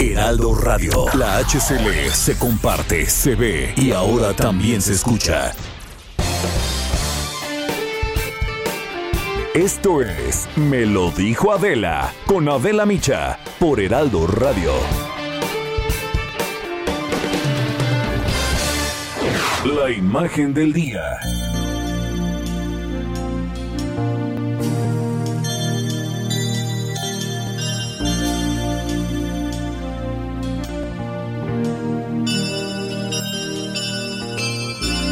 Heraldo Radio. La HCL se comparte, se ve y ahora también se escucha. Esto es Me lo dijo Adela con Adela Micha por Heraldo Radio. La imagen del día.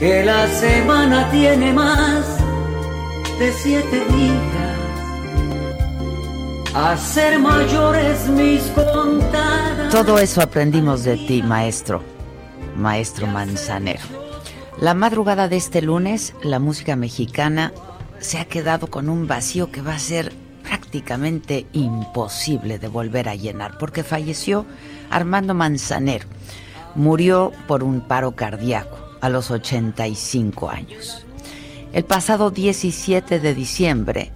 Que la semana tiene más de siete días. A ser mayores mis contadas. Todo eso aprendimos de ti, maestro, maestro Manzanero. La madrugada de este lunes, la música mexicana se ha quedado con un vacío que va a ser prácticamente imposible de volver a llenar, porque falleció Armando Manzanero. Murió por un paro cardíaco a los 85 años. El pasado 17 de diciembre,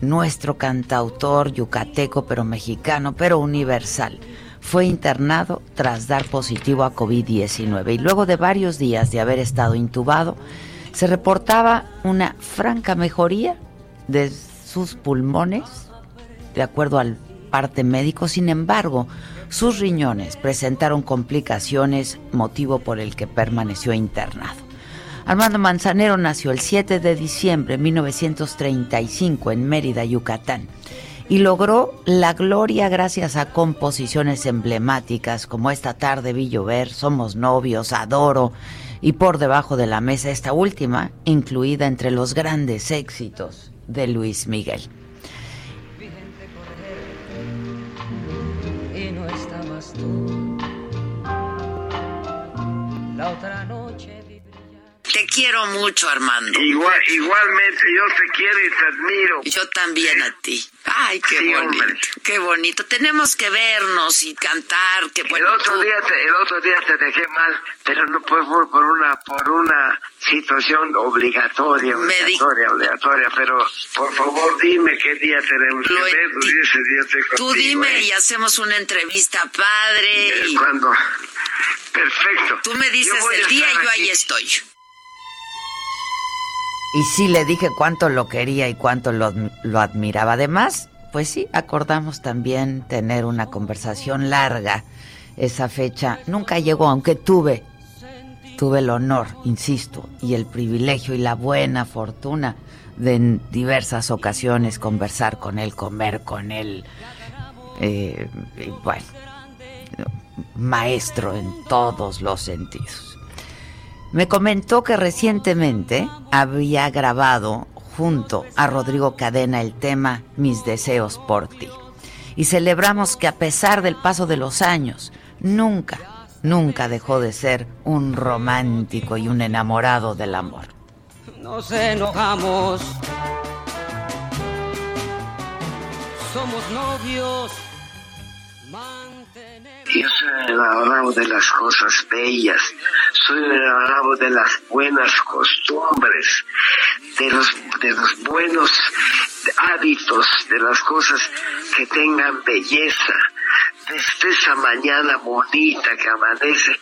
nuestro cantautor yucateco, pero mexicano, pero universal, fue internado tras dar positivo a COVID-19 y luego de varios días de haber estado intubado, se reportaba una franca mejoría de sus pulmones, de acuerdo al parte médico. Sin embargo, sus riñones presentaron complicaciones, motivo por el que permaneció internado. Armando Manzanero nació el 7 de diciembre de 1935 en Mérida, Yucatán, y logró la gloria gracias a composiciones emblemáticas como Esta tarde vi llover, Somos novios, Adoro y Por debajo de la mesa, esta última incluida entre los grandes éxitos de Luis Miguel. La otra. Te quiero mucho, Armando. Igual, igualmente, yo te quiero y te admiro. Yo también a ti. Ay, qué Sí, bonito, hombre. qué bonito. Tenemos que vernos y cantar. Que El otro tú- día te, el otro día te dejé mal, pero no fue por, por una por una situación obligatoria, di- obligatoria, obligatoria. Pero por favor dime qué día tenemos que Lo ese día estoy Tú dime ¿eh? y hacemos una entrevista padre. Y Cuando perfecto. tú me dices el día y yo aquí. ahí estoy. Y sí le dije cuánto lo quería y cuánto lo, lo admiraba. Además, pues sí, acordamos también tener una conversación larga. Esa fecha nunca llegó, aunque tuve, tuve el honor, insisto, y el privilegio y la buena fortuna de en diversas ocasiones conversar con él, comer con él. eh, bueno, maestro en todos los sentidos. Me comentó que recientemente había grabado junto a Rodrigo Cadena el tema Mis deseos por ti. Y celebramos que a pesar del paso de los años, nunca, nunca dejó de ser un romántico y un enamorado del amor. Nos enojamos. Somos novios. Yo soy enamorado de las cosas bellas, soy enamorado de las buenas costumbres, de los, de los buenos hábitos, de las cosas que tengan belleza, desde esa mañana bonita que amanece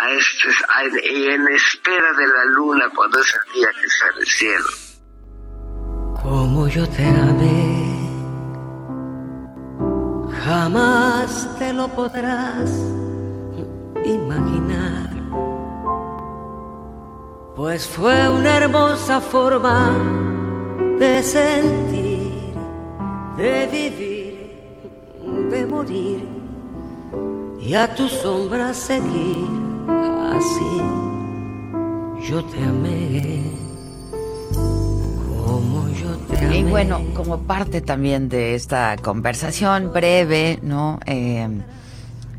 a este, a- en espera de la luna cuando es el día que sale el. Como yo te amé, Jamás te lo podrás imaginar, pues fue una hermosa forma de sentir, de vivir, de morir y a tu sombra seguir así. Yo te amé Y bueno, como parte también de esta conversación breve, ¿no? Eh,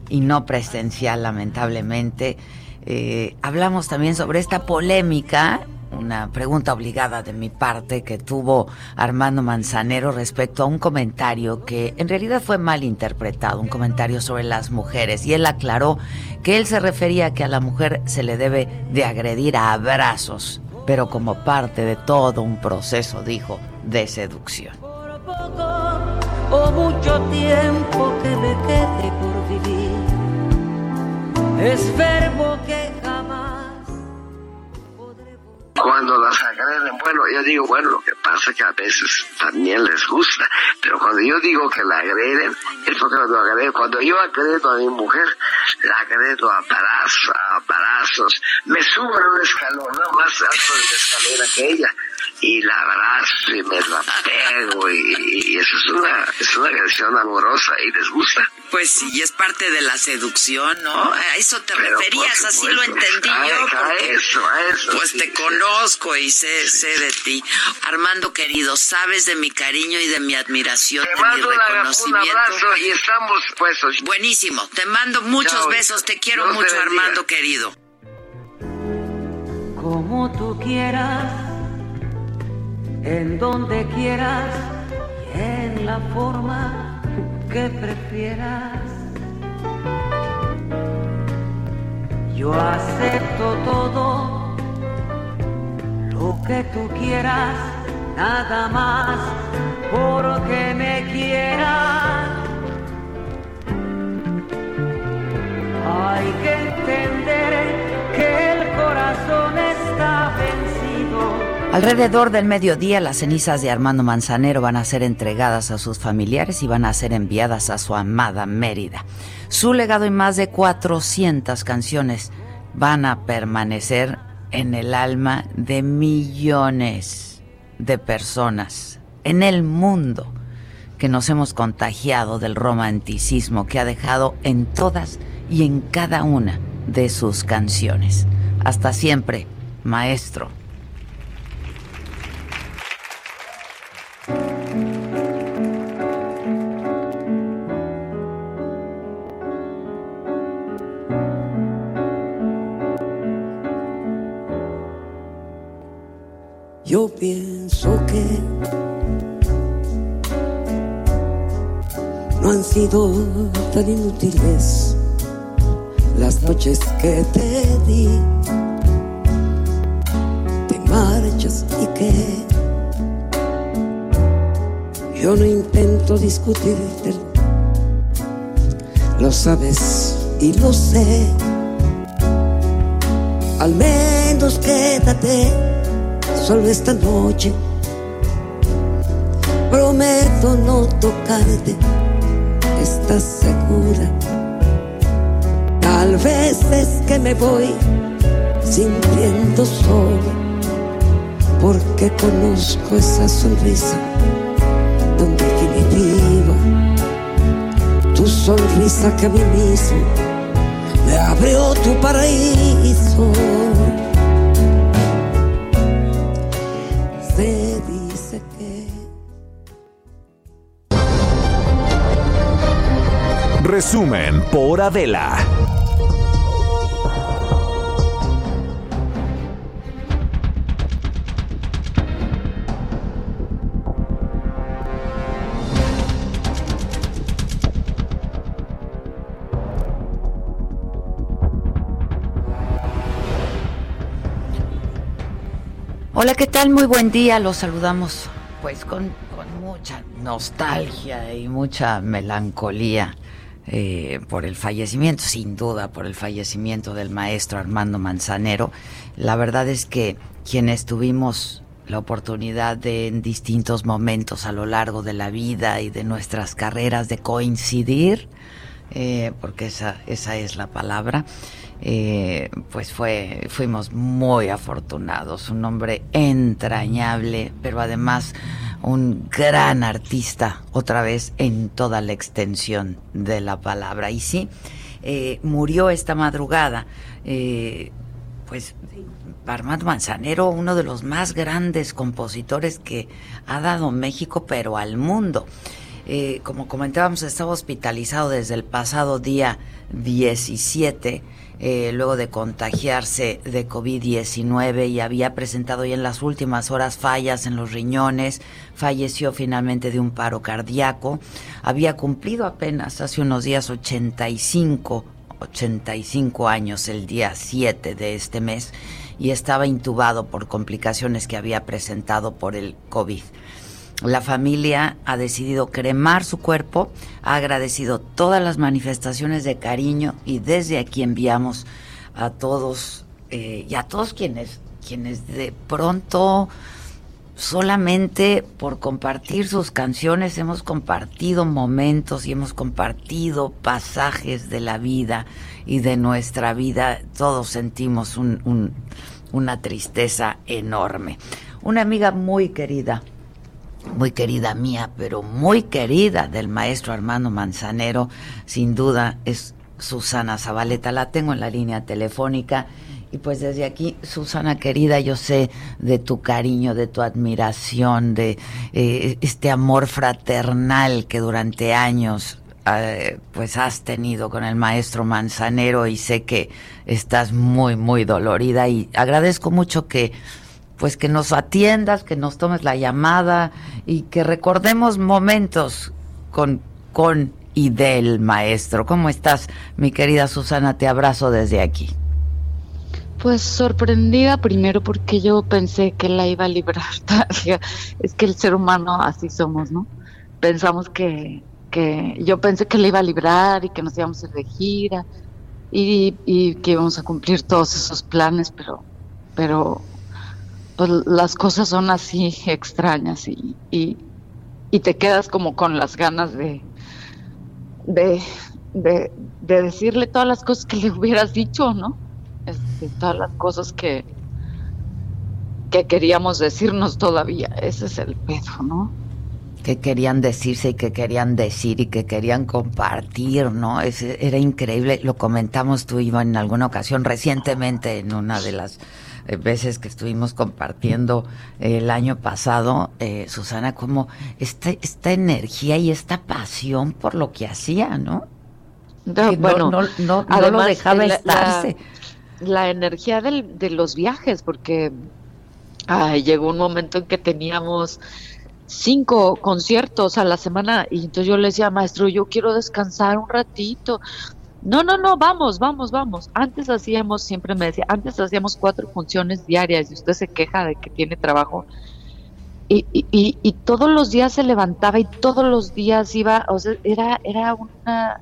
y no presencial, lamentablemente, eh, hablamos también sobre esta polémica una pregunta obligada de mi parte que tuvo Armando Manzanero respecto a un comentario que en realidad fue mal interpretado, un comentario sobre las mujeres. Y él aclaró que él se refería a que a la mujer se le debe de agredir a abrazos, pero como parte de todo un proceso, dijo, de seducción. Cuando las agreden, bueno, yo digo, bueno, lo que pasa es que a veces también les gusta, pero cuando yo digo que la agreden, es porque cuando agreden, cuando yo agredo a mi mujer, la agredo a palazos, a palazos, me subo en un escalón, no más alto de la escalera que ella, y la abrazo y me la pego, y, y eso es una, es una agresión amorosa y les gusta. Pues sí, es parte de la seducción, ¿no? A eso te Pero, referías, así lo entendí a- yo. a porque, eso, a eso, Pues sí, te sí. Conozco y sé, sé de ti. Armando querido, sabes de mi cariño y de mi admiración, Te de mi mando una- un reconocimiento. abrazo y estamos puestos. Buenísimo, te mando muchos Chao. besos, te quiero Dios mucho. Armando querido. como tú quieras, en donde quieras y en la forma que prefieras. Yo acepto todo que tú quieras, nada más porque me quieras. Hay que entender que el corazón está vencido. Alrededor del mediodía, las cenizas de Armando Manzanero van a ser entregadas a sus familiares y van a ser enviadas a su amada Mérida. Su legado y más de 400 canciones van a permanecer en el alma de millones de personas en el mundo que nos hemos contagiado del romanticismo que ha dejado en todas y en cada una de sus canciones. Hasta siempre, maestro. Yo pienso que no han sido tan inútiles las noches que te di. Te marchas y que yo no intento discutirte. Lo sabes y lo sé. Al menos quédate solo esta noche. Prometo no tocarte, estás segura. Tal vez es que me voy sintiendo solo, porque conozco esa sonrisa tan definitiva. Tu sonrisa que a mí mismo me abrió tu paraíso. Resumen por Adela. Hola, ¿qué tal? Muy buen día. Los saludamos pues con, con mucha nostalgia y mucha melancolía eh, por el fallecimiento, sin duda, por el fallecimiento del maestro Armando Manzanero. La verdad es que quienes tuvimos la oportunidad de en distintos momentos a lo largo de la vida y de nuestras carreras de coincidir, eh, porque esa, esa es la palabra, eh, pues fue, fuimos muy afortunados, un hombre entrañable, pero además un gran artista, otra vez en toda la extensión de la palabra. Y sí, eh, murió esta madrugada, eh, pues Armando Manzanero, uno de los más grandes compositores que ha dado México, pero al mundo. Eh, como comentábamos, estaba hospitalizado desde el pasado día 17 eh, luego de contagiarse de COVID-19 y había presentado ya en las últimas horas fallas en los riñones, falleció finalmente de un paro cardíaco, había cumplido apenas hace unos días 85, 85 años el día 7 de este mes y estaba intubado por complicaciones que había presentado por el COVID. La familia ha decidido cremar su cuerpo, ha agradecido todas las manifestaciones de cariño y desde aquí enviamos a todos eh, y a todos quienes, quienes de pronto solamente por compartir sus canciones hemos compartido momentos y hemos compartido pasajes de la vida y de nuestra vida, todos sentimos una tristeza enorme. Una amiga muy querida, muy querida mía, pero muy querida del maestro Armando Manzanero, sin duda es Susana Zabaleta. La tengo en la línea telefónica. Y pues desde aquí, Susana querida, yo sé de tu cariño, de tu admiración, de eh, este amor fraternal que durante años eh, pues has tenido con el maestro Manzanero y sé que estás muy, muy dolorida y agradezco mucho que pues que nos atiendas, que nos tomes la llamada y que recordemos momentos con, con y del maestro. ¿Cómo estás, mi querida Susana? Te abrazo desde aquí. Pues sorprendida primero porque yo pensé que la iba a librar. es que el ser humano así somos, ¿no? Pensamos que, que yo pensé que la iba a librar y que nos íbamos a ir de gira y, y que íbamos a cumplir todos esos planes, pero, pero pues las cosas son así extrañas y, y, te quedas como con las ganas de, de, de, decirle todas las cosas que le hubieras dicho, ¿no? Este, todas las cosas que, que queríamos decirnos todavía. Ese es el pedo, ¿no? que querían decirse y que querían decir y que querían compartir, ¿no? era increíble, lo comentamos tú y en alguna ocasión recientemente en una de las veces que estuvimos compartiendo eh, el año pasado, eh, Susana, como esta, esta energía y esta pasión por lo que hacía, ¿no? No, bueno, no, no, no, lo dejaba estarse. La, energía de los viajes, porque llegó un momento en que teníamos cinco conciertos a la semana y entonces yo le decía, maestro, yo quiero descansar un ratito. No, no, no, vamos, vamos, vamos. Antes hacíamos, siempre me decía, antes hacíamos cuatro funciones diarias y usted se queja de que tiene trabajo. Y, y, y, todos los días se levantaba y todos los días iba, o sea, era, era una,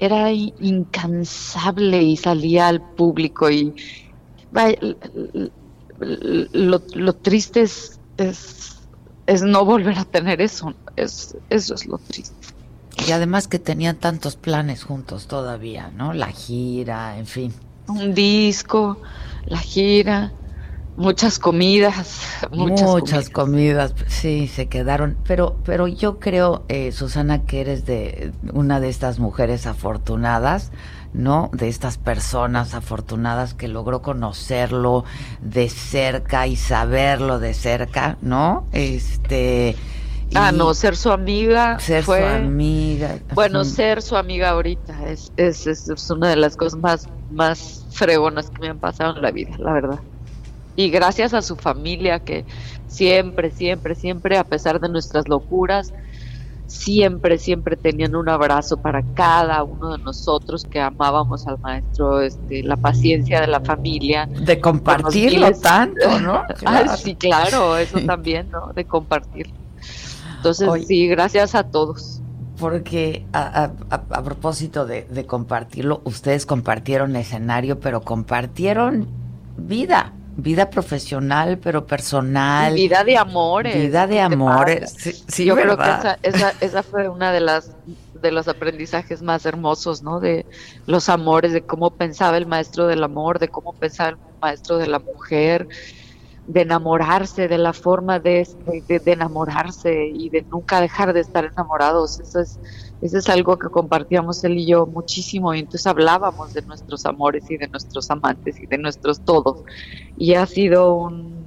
era incansable y salía al público y lo, lo triste es, es, es no volver a tener eso, es, eso es lo triste. Y además que tenían tantos planes juntos todavía, ¿no? La gira, en fin. Un disco, la gira, muchas comidas, muchas, comidas. sí, se quedaron. Pero, pero yo creo, eh, Susana, que eres de una de estas mujeres afortunadas, ¿no? De estas personas afortunadas que logró conocerlo de cerca y saberlo de cerca, ¿no? Este Ah, no, ser su amiga. Ser su amiga. Bueno, ser su amiga ahorita es, es, es, una de las cosas más, más fregonas que me han pasado en la vida, la verdad. Y gracias a su familia que siempre, siempre, siempre, a pesar de nuestras locuras, siempre, siempre tenían un abrazo para cada uno de nosotros que amábamos al maestro, este, la paciencia de la familia. De compartirlo tanto, ¿no? sí, claro, eso también, ¿no? De compartirlo. Entonces, sí, gracias a todos. Porque a, propósito de, compartirlo, ustedes compartieron escenario, pero compartieron vida, vida profesional, pero personal. vida de amores. Vida de amores. Sí, Yo creo que esa, esa, esa fue una de las de los aprendizajes más hermosos, ¿no? De los amores, de cómo pensaba el maestro del amor, de cómo pensaba el maestro de la mujer, de enamorarse, de la forma de, de, enamorarse y de nunca dejar de estar enamorados. Eso es, eso es algo que compartíamos él y yo muchísimo y entonces hablábamos de nuestros amores y de nuestros amantes y de nuestros todos. Y ha sido un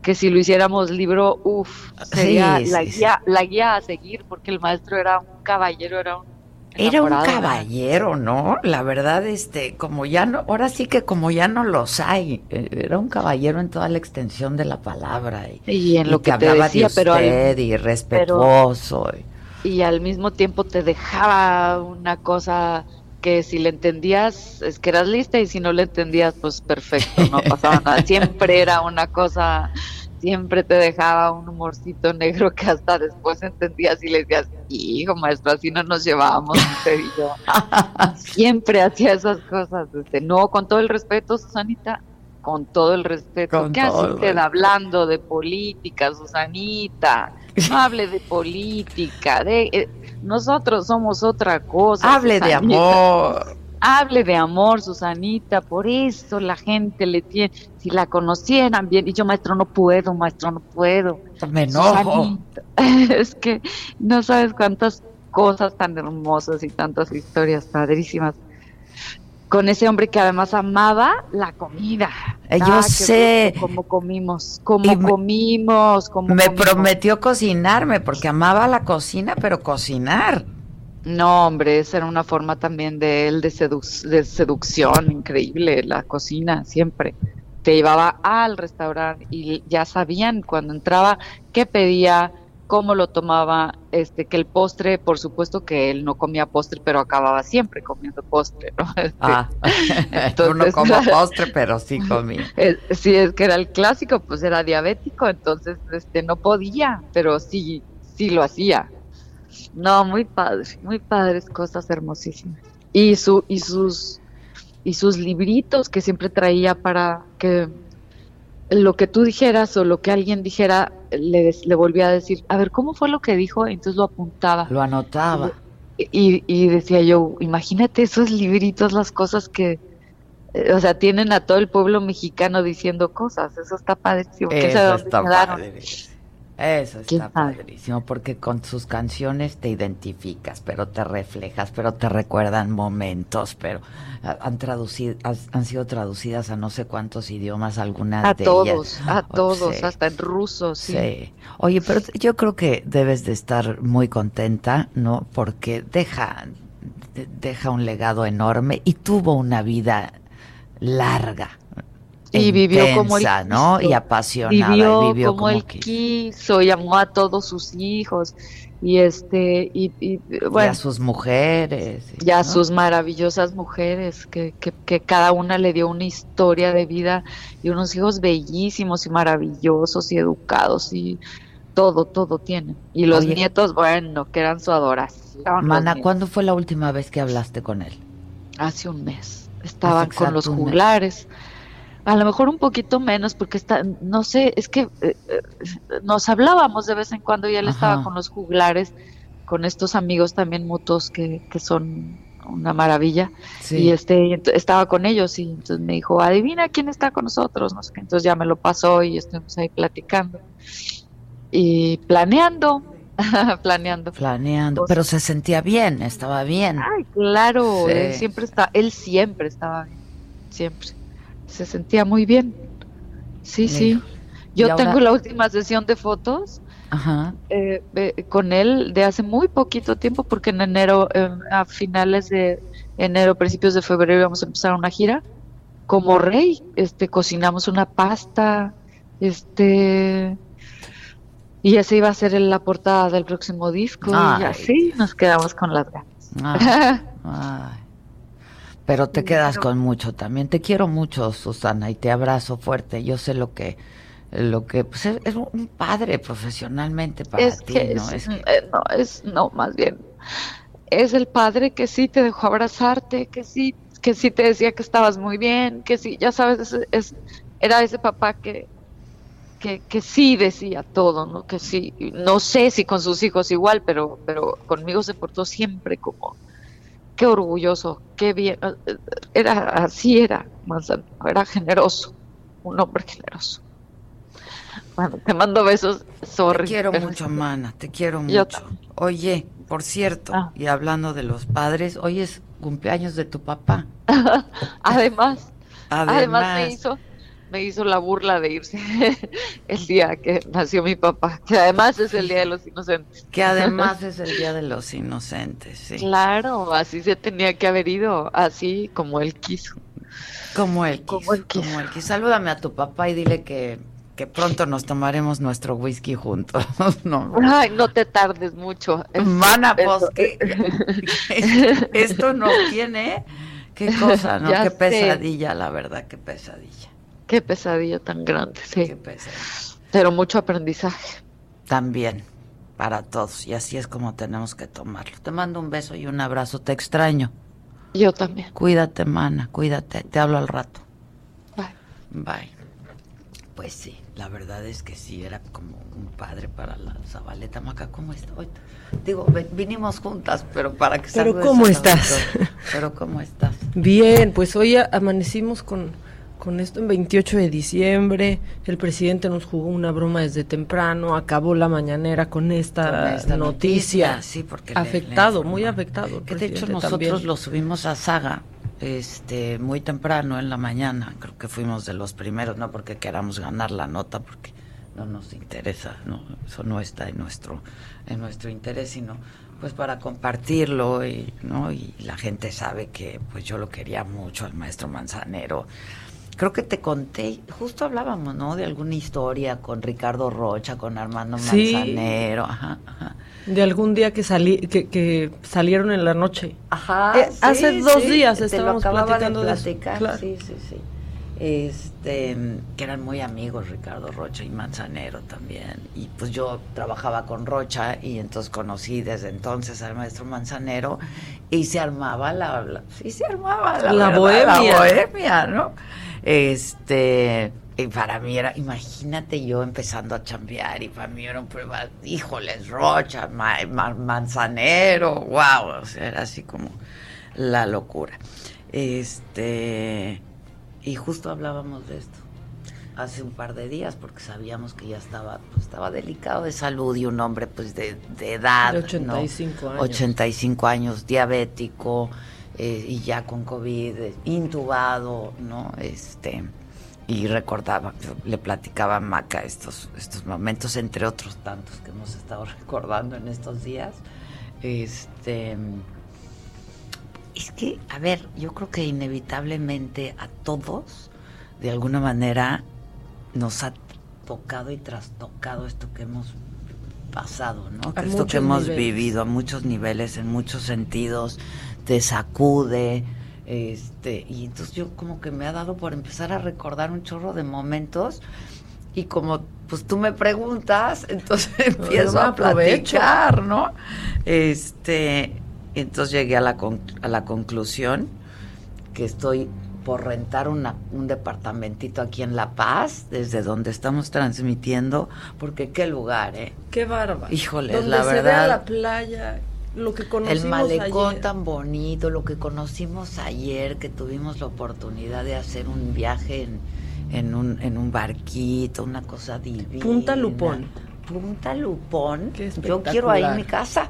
que si lo hiciéramos libro, uff, sería la, guía, la guía a seguir, porque el maestro era un caballero, era un era un caballero, ¿no? La verdad, este, como ya no, ahora sí que como ya no los hay, eh, era un caballero en toda la extensión de la palabra y, en lo que, hablaba decía, de usted y respetuoso. y al mismo tiempo te dejaba una cosa que si le entendías es que eras lista y si no le entendías pues perfecto, no pasaba nada. Siempre era una cosa, siempre te dejaba un humorcito negro que hasta después entendías y le decías, hijo maestro, así no nos llevábamos usted y yo. Siempre hacía esas cosas. Este, no, con todo el respeto, Susanita, con todo el respeto. ¿Qué hace usted hablando de política, Susanita? No hable de política, de... Eh, nosotros somos otra cosa. Hable de amor. Hable de amor, Susanita, por eso la gente le tiene, si la conocieran bien, y yo maestro no puedo, maestro no puedo. Me enojo. es que no sabes cuántas cosas tan hermosas y tantas historias padrísimas con ese hombre que además amaba la comida. Eh, yo sé. Como comimos, como comimos, como Me prometió cocinarme porque amaba la cocina, pero cocinar. No, hombre, esa era una forma también de él de, de seducción increíble, la cocina siempre. Te llevaba al restaurante y ya sabían cuando entraba qué pedía, cómo lo tomaba, este, que el postre, por supuesto que él no comía postre, pero acababa siempre comiendo postre, ¿no? Este, ah, entonces, no como postre, pero sí comía. sí, es que era el clásico, pues era diabético, entonces, este, no podía, pero sí, sí lo hacía. No, muy padre, muy padres, cosas hermosísimas. Y su, y sus, y sus libritos que siempre traía para que lo que tú dijeras o lo que alguien dijera, le, le volvía a decir, a ver, ¿cómo fue lo que dijo? Entonces lo apuntaba. Lo anotaba. Y, y decía yo, imagínate esos libritos, las cosas que, o sea, tienen a todo el pueblo mexicano diciendo cosas. Eso está padrísimo. Eso está padre. Eso está padrísimo porque con sus canciones te identificas, pero te reflejas, pero te recuerdan momentos, pero han traducido, han sido traducidas a no sé cuántos idiomas, algunas a de todos, A todos, hasta en ruso, sí. sí. Oye, pero yo creo que debes de estar muy contenta, ¿no? Porque deja, deja un legado enorme y tuvo una vida larga y vivió como él ¿no? Y apasionada, vivió, vivió como, él quiso. y amó a todos sus hijos y este y, bueno, a sus mujeres y a sus maravillosas mujeres que, que, cada una le dio una historia de vida y unos hijos bellísimos y maravillosos y educados y todo todo tiene. Y los nietos bueno que eran su adoración Mana ¿cuándo fue la última vez que hablaste con él? hace un mes. Estaban con los juglares a lo mejor un poquito menos porque está, no sé, es que eh, eh, nos hablábamos de vez en cuando y él estaba con los juglares, con estos amigos también mutuos que, que son una maravilla. Y este estaba con ellos y entonces me dijo adivina quién está con nosotros no sé entonces ya me lo pasó y estuvimos ahí platicando y planeando planeando. Planeando pues pero se sentía bien estaba bien. Ay claro él siempre está él siempre estaba bien siempre se sentía muy bien. Sí, sí. Yo tengo la última sesión de fotos eh, con él de hace muy poquito tiempo, porque en enero, eh, a finales de enero, principios de febrero, íbamos a empezar una gira. Como rey, este, cocinamos una pasta, este, y esa iba a ser la portada del próximo disco, y así nos quedamos con las ganas. Pero te quedas con mucho también. Te quiero mucho, Susana, y te abrazo fuerte. Yo sé lo que lo que pues es, un padre profesionalmente para ti, ¿no? Es, eh, no, es no, más bien es el padre que sí te dejó abrazarte, que sí que sí te decía que estabas muy bien, que sí, ya sabes, es, era ese papá que, que, que, sí decía todo, ¿no? Que sí, no sé si con sus hijos igual, pero, pero conmigo se portó siempre como, qué orgulloso, qué bien, era así era, era generoso, un hombre generoso. Bueno, te mando besos, sorry. Te quiero mucho, mana, te quiero mucho. Oye, por cierto, ah. y hablando de los padres, hoy es cumpleaños de tu papá. además, además, me hizo me hizo la burla de irse el día que nació mi papá, que además es el Día de los Inocentes. Que además es el Día de los Inocentes, sí. Claro, así se tenía que haber ido, así como él quiso. Como él quiso. Como él quiso. Como él quiso. Salúdame a tu papá y dile que que pronto nos tomaremos nuestro whisky juntos. no. Ay, no te tardes mucho. Mana, pues esto no tiene, qué cosa, ¿no? qué pesadilla, la verdad, qué pesadilla. Qué pesadilla tan grande, sí. Qué pesadilla. Pero mucho aprendizaje. También, para todos, y así es como tenemos que tomarlo. Te mando un beso y un abrazo, te extraño. Yo también. Cuídate, mana, cuídate, te hablo al rato. Bye. Bye. Pues sí. La verdad es que sí, era como un padre para la Zabaleta. Maca, ¿cómo estás? Digo, vinimos juntas, pero para que Pero ¿cómo estás? Pero ¿cómo estás? Bien, pues hoy amanecimos con, con esto en 28 de diciembre. El presidente nos jugó una broma desde temprano. Acabó la mañanera con esta, noticia. Sí, porque afectado, muy afectado. Que de hecho nosotros lo subimos a Saga este muy temprano en la mañana, creo que fuimos de los primeros, no porque queramos ganar la nota, porque no nos interesa, no, eso no está en nuestro, en nuestro interés, sino pues para compartirlo y, ¿no? y la gente sabe que pues yo lo quería mucho al maestro Manzanero. Creo que te conté, justo hablábamos, ¿no? De alguna historia con Ricardo Rocha, con Armando Manzanero, ajá, ajá de algún día que salí que, que salieron en la noche. Ajá. Eh, hace dos días estábamos platicando de, eso. Sí, sí, sí. Este, que eran muy amigos Ricardo Rocha y Manzanero también. Y pues yo trabajaba con Rocha y entonces conocí desde entonces al maestro Manzanero y se armaba la, sí se armaba la, la bohemia. La bohemia, ¿no? Este, y para mí era, imagínate yo empezando a chambear y para mí era un prueba, híjoles, Rocha, Manzanero, wow, o sea, era así como la locura. Este, y justo hablábamos de esto hace un par de días porque sabíamos que ya estaba pues, estaba delicado de salud y un hombre pues de, edad, de 85 años. 85 años, diabético eh, y ya con COVID, intubado, ¿no? Este, y recordaba, le platicaba a Maca estos, estos momentos, entre otros tantos que hemos estado recordando en estos días. Este, es que, a ver, yo creo que inevitablemente a todos, de alguna manera, nos ha tocado y trastocado esto que hemos pasado, ¿no? esto que hemos vivido a muchos niveles, en muchos sentidos, te sacude, este, y entonces yo como que me ha dado por empezar a recordar un chorro de momentos y como pues tú me preguntas, entonces empiezo a platicar, ¿no? Este, entonces llegué a la, a la conclusión que estoy por rentar una, un departamentito aquí en La Paz, desde donde estamos transmitiendo, porque qué lugar, ¿eh? Qué barba. Híjole, la verdad. la playa, lo que conocimos El malecón tan bonito, lo que conocimos ayer, que tuvimos la oportunidad de hacer un viaje en, en, un, en un barquito, una cosa divina. Punta Lupón. Punta Lupón. Yo quiero ahí mi casa.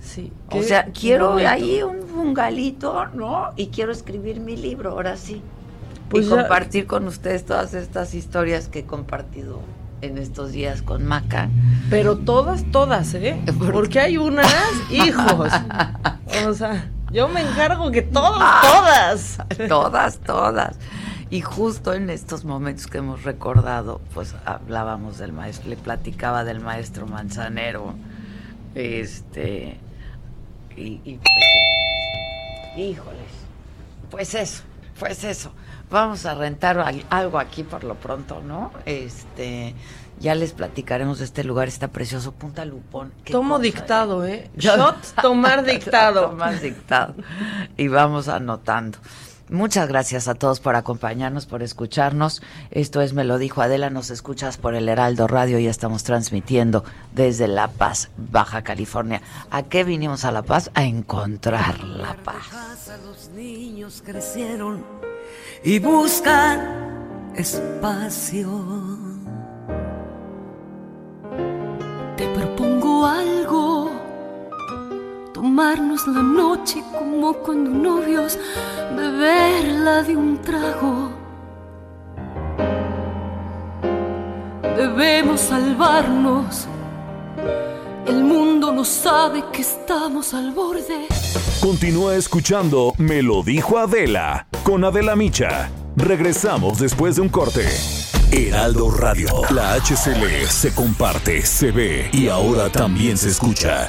Sí. O sea, quiero ahí un fungalito, ¿no? Y quiero escribir mi libro, ahora sí. Pues y compartir con ustedes todas estas historias que he compartido en estos días con Maca. Pero todas, todas, ¿eh? Porque hay unas hijos. O sea, yo me encargo que todas, todas. Todas, todas. Y justo en estos momentos que hemos recordado, pues hablábamos del maestro, le platicaba del maestro Manzanero. Este. Y, y pues, híjoles. Pues eso, pues eso vamos a rentar algo aquí por lo pronto, ¿no? Este, ya les platicaremos de este lugar, está precioso, Punta Lupón. Tomo dictado, ¿eh? Shot, tomar dictado. tomar dictado. Y vamos anotando. Muchas gracias a todos por acompañarnos, por escucharnos. Esto es Me lo dijo Adela, nos escuchas por el Heraldo Radio y estamos transmitiendo desde La Paz, Baja California. ¿A qué vinimos a La Paz? A encontrar la paz. Los niños crecieron y buscan espacio. Te propongo algo tomarnos la noche como cuando novios, beberla de un trago. Debemos salvarnos. El mundo no sabe que estamos al borde. Continúa escuchando Me lo dijo Adela con Adela Micha. Regresamos después de un corte. Heraldo Radio, la HCL se comparte, se ve y ahora también se escucha.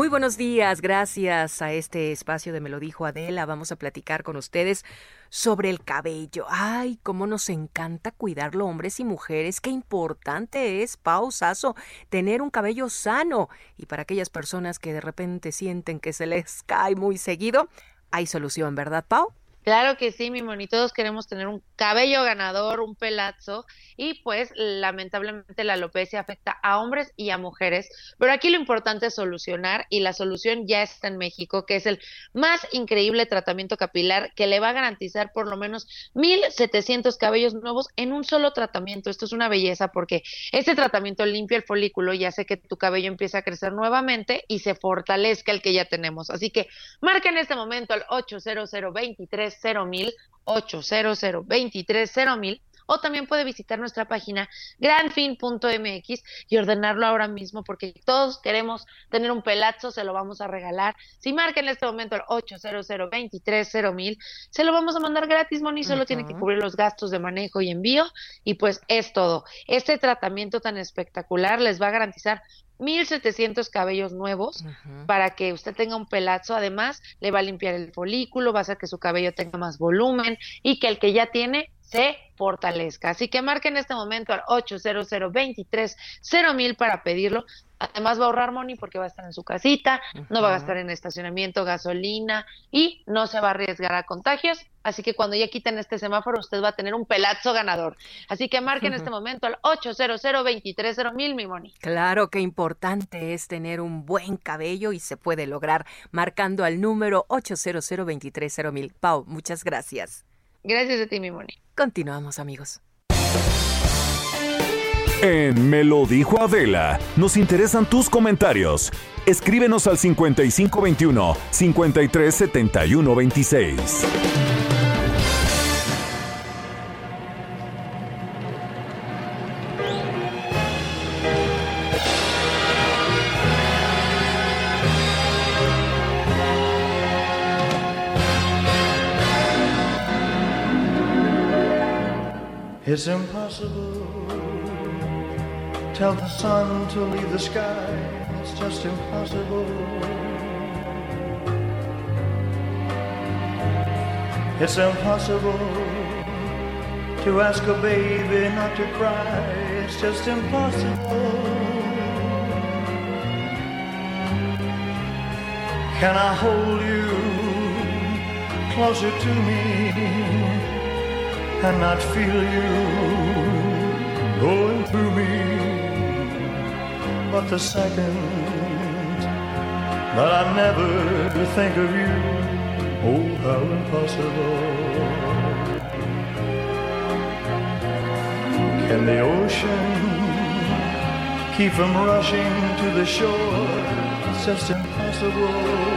Muy buenos días, gracias a este espacio de Me lo dijo Adela. Vamos a platicar con ustedes sobre el cabello. Ay, cómo nos encanta cuidarlo, hombres y mujeres. Qué importante es, pausazo, tener un cabello sano. Y para aquellas personas que de repente sienten que se les cae muy seguido, hay solución, ¿verdad, Pau? Claro que sí, mi moni, todos queremos tener un cabello ganador, un pelazo, y pues lamentablemente la alopecia afecta a hombres y a mujeres, pero aquí lo importante es solucionar y la solución ya está en México, que es el más increíble tratamiento capilar que le va a garantizar por lo menos 1700 cabellos nuevos en un solo tratamiento. Esto es una belleza porque este tratamiento limpia el folículo y hace que tu cabello empiece a crecer nuevamente y se fortalezca el que ya tenemos. Así que marca en este momento al 800 23 mil 800 23 mil o también puede visitar nuestra página granfin.mx y ordenarlo ahora mismo porque todos queremos tener un pelazo, se lo vamos a regalar. Si marca en este momento el 800 23 mil, se lo vamos a mandar gratis, Moni, solo tiene que cubrir los gastos de manejo y envío y pues es todo. Este tratamiento tan espectacular les va a garantizar 1700 cabellos nuevos para que usted tenga un pelazo. Además, le va a limpiar el folículo, va a hacer que su cabello tenga más volumen y que el que ya tiene se fortalezca. Así que marque en este momento al 800 23 mil para pedirlo. Además va a ahorrar money porque va a estar en su casita, no va a gastar en estacionamiento, gasolina y no se va a arriesgar a contagios. Así que cuando ya quiten este semáforo, usted va a tener un pelazo ganador. Así que marque en este momento al 800 23 mil, mi money. Claro que importante es tener un buen cabello y se puede lograr marcando al número 800 23 mil. Pau, muchas gracias. Gracias a ti, mi money. Continuamos, amigos. En Me lo dijo Adela, nos interesan tus comentarios. Escríbenos al 5521 537126. It's impossible. Tell the sun to leave the sky. It's just impossible. It's impossible to ask a baby not to cry. It's just impossible. Can I hold you closer to me? And not feel you going through me. But the second that I never think of you, oh, how impossible. Can the ocean keep from rushing to the shore? It's just impossible.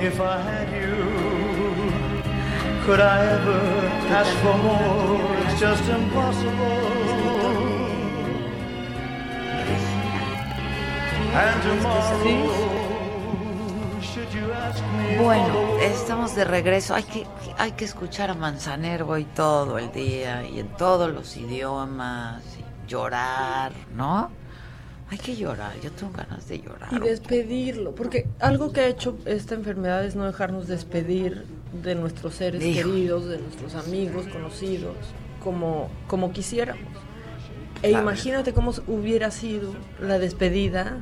If I had could I ever ask for more? It's just impossible. And tomorrow, should you ask me Bueno, estamos de regreso. Hay que, hay que escuchar a Manzanero hoy todo el día y en todos los idiomas. y llorar, ¿no? Hay que llorar. Yo tengo ganas de llorar. Y despedirlo, porque algo que ha hecho esta enfermedad es no dejarnos despedir de nuestros seres Hijo. queridos, de nuestros amigos, conocidos, como, como quisiéramos. E Claro. imagínate cómo hubiera sido la despedida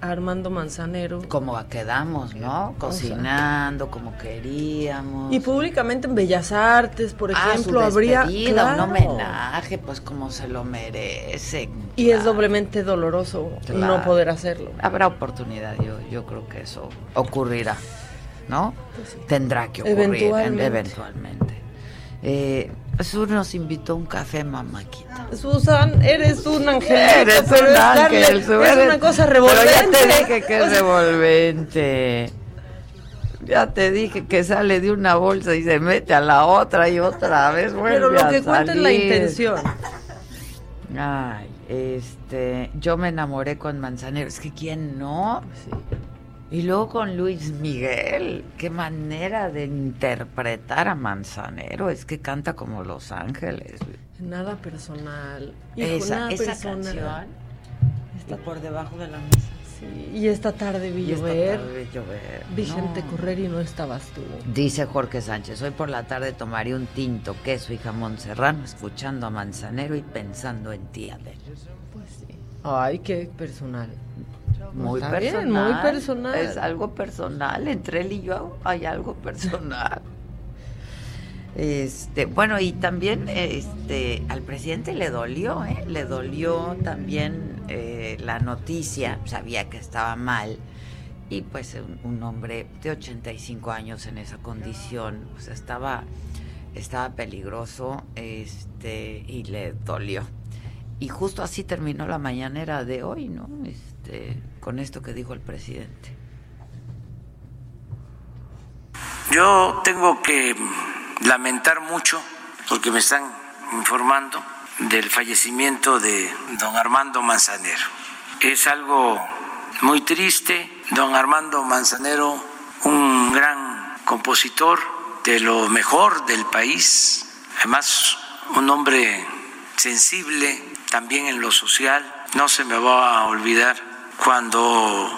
a Armando Manzanero. Como quedamos, ¿no? Cocinando como queríamos. Y públicamente en Bellas Artes, por Ah, ejemplo, su habría un homenaje, pues como se lo merecen. Y es doblemente doloroso no poder hacerlo. Habrá oportunidad, yo, yo creo que eso ocurrirá, ¿no? Pues Tendrá que ocurrir Eventualmente. eventualmente. Eh, Sur nos invitó a un café, mamáquita. Susan, eres un angelito, Eres pero un darle- ángel, Su, es una cosa Pero revolvente. ya te dije que O es sea, revolvente. Ya te dije que sale de una bolsa y se mete a la otra y otra vez vuelve Pero lo a que cuenta es la intención. Ay, este, yo me enamoré con Manzanero. Es que quién no. Y luego con Luis Miguel. Qué manera de interpretar a Manzanero. Es que canta como Los Ángeles. Nada personal. Hijo, Esa, nada esa personal. canción está por debajo de la mesa. Sí, y esta tarde vi Y esta llover. tarde llover. Vi No. gente correr y no estabas tú. Dice Jorge Sánchez, hoy por la tarde tomaré un tinto, queso y jamón serrano, escuchando a Manzanero y pensando en ti, Adel. Pues sí. Ay, qué personal. Muy Está bien, personal. muy personal. Es algo personal. Entre él y yo hay algo personal. Este, bueno, y también este, al presidente le dolió, ¿eh? Le dolió también eh, la noticia. Sabía que estaba mal. Y pues un, un hombre de 85 años en esa condición, pues estaba, estaba peligroso este, y le dolió. Y justo así terminó la mañanera de hoy, ¿no? Este, con esto que dijo el presidente. Yo tengo que lamentar mucho, porque me están informando del fallecimiento de don Armando Manzanero. Es algo muy triste. Don Armando Manzanero, un gran compositor de lo mejor del país, además un hombre sensible también en lo social. No se me va a olvidar cuando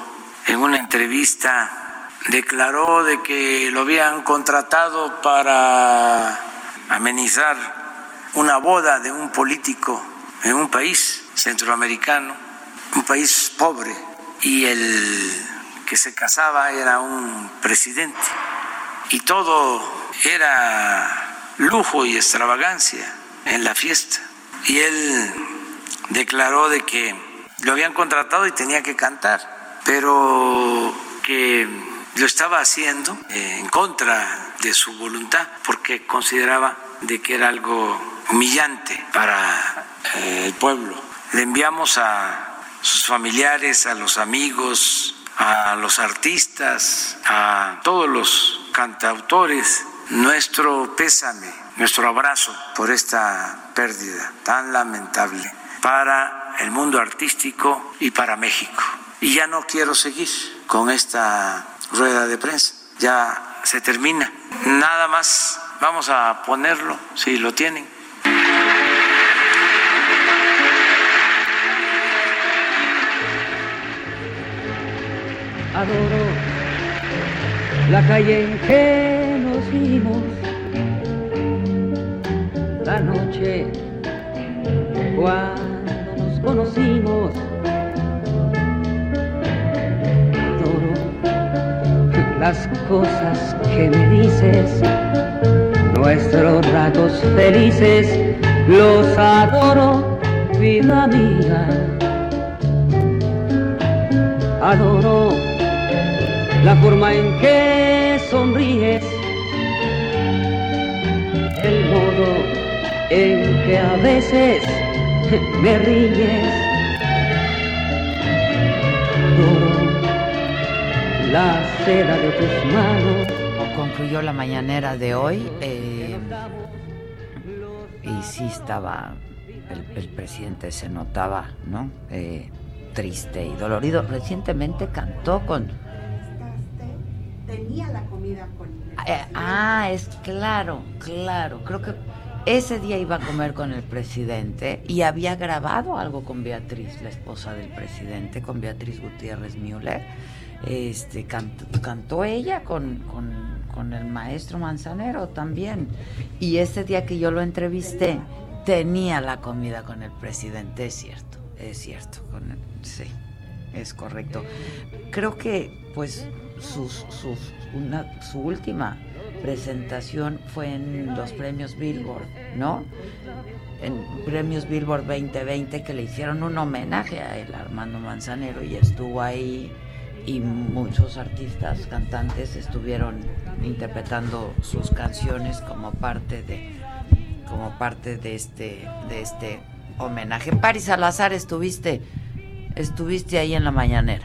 en una entrevista declaró de que lo habían contratado para amenizar una boda de un político en un país centroamericano, un país pobre, y el que se casaba era un presidente. Y todo era lujo y extravagancia en la fiesta. Y él declaró de que lo habían contratado y tenía que cantar, pero que lo estaba haciendo eh, en contra de su voluntad porque consideraba de que era algo humillante para eh, el pueblo. Le enviamos a sus familiares, a los amigos, a los artistas, a todos los cantautores, nuestro pésame, nuestro abrazo por esta pérdida tan lamentable para el mundo artístico y para México. Y ya no quiero seguir con esta rueda de prensa, ya se termina. Nada más, vamos a ponerlo, si lo tienen. adoro la calle en que nos vimos, la noche cuando conocimos. Adoro las cosas que me dices, nuestros ratos felices, los adoro, vida mía. Adoro la forma en que sonríes, el modo en que a veces me ríes. La seda de tus manos. Concluyó la mañanera de hoy eh, y sí estaba, el, el presidente se notaba, ¿no? Eh, triste y dolorido. Recientemente cantó con... Tenía la comida con... Eh, ah, es claro, claro. Creo que ese día iba a comer con el presidente y había grabado algo con Beatriz, la esposa del presidente, con Beatriz Gutiérrez Müller. Este, cantó, ella con, con, el maestro Manzanero también. Y ese día que yo lo entrevisté, tenía la comida con el presidente, es cierto, es cierto. Con sí, es correcto. Creo que, pues, sus, sus, una, su última presentación fue en los premios Billboard, ¿no? En premios Billboard 2020 que le hicieron un homenaje a él, Armando Manzanero, y estuvo ahí y muchos artistas, cantantes estuvieron interpretando sus canciones como parte de como parte de este de este homenaje. Paris Salazar estuviste estuviste ahí en la mañanera.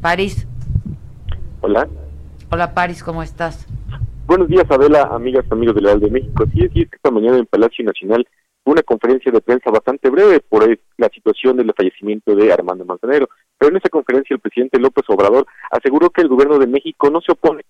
París. Hola. Hola Paris, ¿cómo estás? Buenos días Adela, amigas, amigos del Real de México. Sí, es, sí, esta mañana en Palacio Nacional una conferencia de prensa bastante breve por la situación del fallecimiento de Armando Manzanero. Pero en esa conferencia el presidente López Obrador aseguró que el gobierno de México no se opone,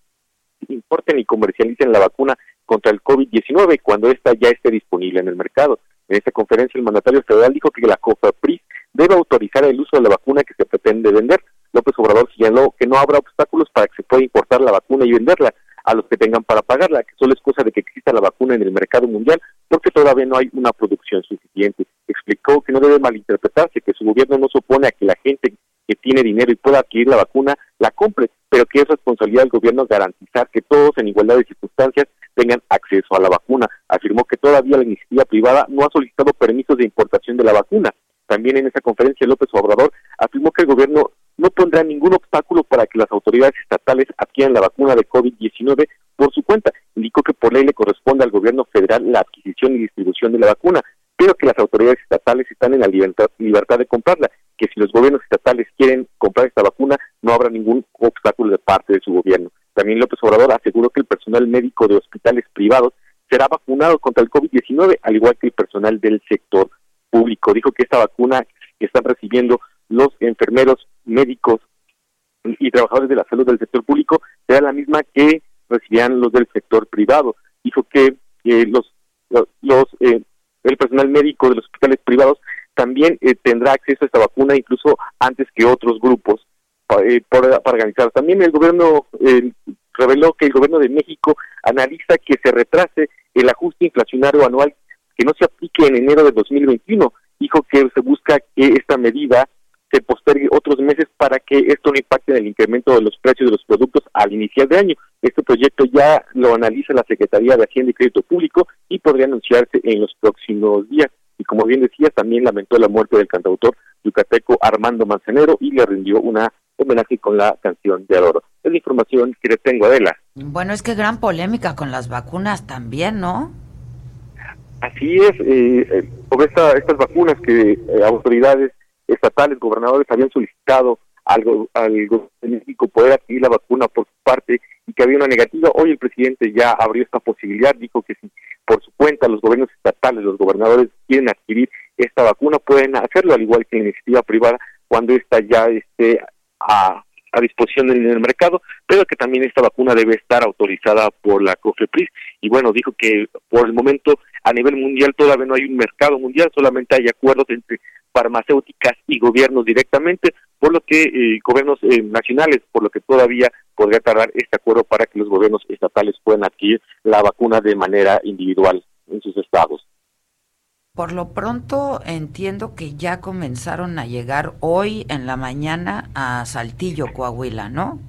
importe ni comercialicen la vacuna contra el COVID-19 cuando ésta ya esté disponible en el mercado. En esa conferencia el mandatario federal dijo que la COFAPRIS debe autorizar el uso de la vacuna que se pretende vender López Obrador señaló que no habrá obstáculos para que se pueda importar la vacuna y venderla a los que tengan para pagarla, que solo es cosa de que exista la vacuna en el mercado mundial, porque todavía no hay una producción suficiente. Explicó que no debe malinterpretarse, que su gobierno no supone a que la gente que tiene dinero y pueda adquirir la vacuna la compre, pero que es responsabilidad del gobierno garantizar que todos en igualdad de circunstancias tengan acceso a la vacuna. Afirmó que todavía la iniciativa privada no ha solicitado permisos de importación de la vacuna. También en esa conferencia López Obrador afirmó que el gobierno no pondrá ningún obstáculo para que las autoridades estatales adquieran la vacuna de COVID-19 por su cuenta. Indicó que por ley le corresponde al gobierno federal la adquisición y distribución de la vacuna, pero que las autoridades estatales están en la libertad, libertad de comprarla, que si los gobiernos estatales quieren comprar esta vacuna, no habrá ningún obstáculo de parte de su gobierno. También López Obrador aseguró que el personal médico de hospitales privados será vacunado contra el COVID-19, al igual que el personal del sector público. Dijo que esta vacuna que están recibiendo los enfermeros, médicos y trabajadores de la salud del sector público será la misma que recibían los del sector privado. Dijo que los, los eh, el personal médico de los hospitales privados también eh, tendrá acceso a esta vacuna incluso antes que otros grupos eh, para, organizar. También el gobierno reveló que el gobierno de México analiza que se retrase el ajuste inflacionario anual que no se aplique en enero de 2021. Dijo que se busca que esta medida se postergue otros meses para que esto no impacte en el incremento de los precios de los productos al iniciar de año. Este proyecto ya lo analiza la Secretaría de Hacienda y Crédito Público y podría anunciarse en los próximos días. Y como bien decía, también lamentó la muerte del cantautor yucateco Armando Manzanero y le rindió una homenaje con la canción de Adoro. Es la información que le tengo, Adela. Bueno, es que gran polémica con las vacunas también, ¿no? Así es, eh, eh estas vacunas que eh, autoridades estatales, gobernadores habían solicitado al, al gobierno de México poder adquirir la vacuna por su parte y que había una negativa. Hoy el presidente ya abrió esta posibilidad, dijo que si por su cuenta los gobiernos estatales, los gobernadores quieren adquirir esta vacuna, pueden hacerlo al igual que la iniciativa privada cuando esta ya esté a, a disposición en el mercado, pero que también esta vacuna debe estar autorizada por la COFEPRIS. Y bueno, dijo que por el momento a nivel mundial todavía no hay un mercado mundial, solamente hay acuerdos entre farmacéuticas y gobiernos directamente, por lo que eh, gobiernos eh, nacionales, por lo que todavía podría tardar este acuerdo para que los gobiernos estatales puedan adquirir la vacuna de manera individual en sus estados. Por lo pronto entiendo que ya comenzaron a llegar hoy en la mañana a Saltillo, Coahuila, ¿no?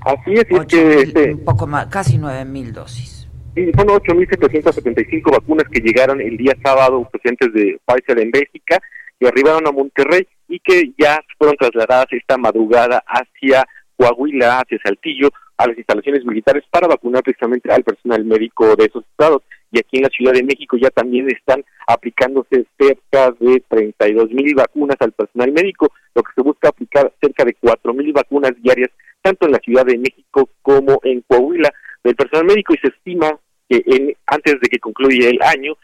Así es, que este, un poco más, casi nueve mil dosis. Sí, son 8.775 vacunas que llegaron el día sábado procedentes de Pfizer en Bélgica que arribaron a Monterrey y que ya fueron trasladadas esta madrugada hacia Coahuila, hacia Saltillo, a las instalaciones militares para vacunar precisamente al personal médico de esos estados. Y aquí en la Ciudad de México ya también están aplicándose cerca de 32 mil vacunas al personal médico, lo que se busca aplicar cerca de 4 mil vacunas diarias, tanto en la Ciudad de México como en Coahuila, del personal médico y se estima que en, antes de que concluya el año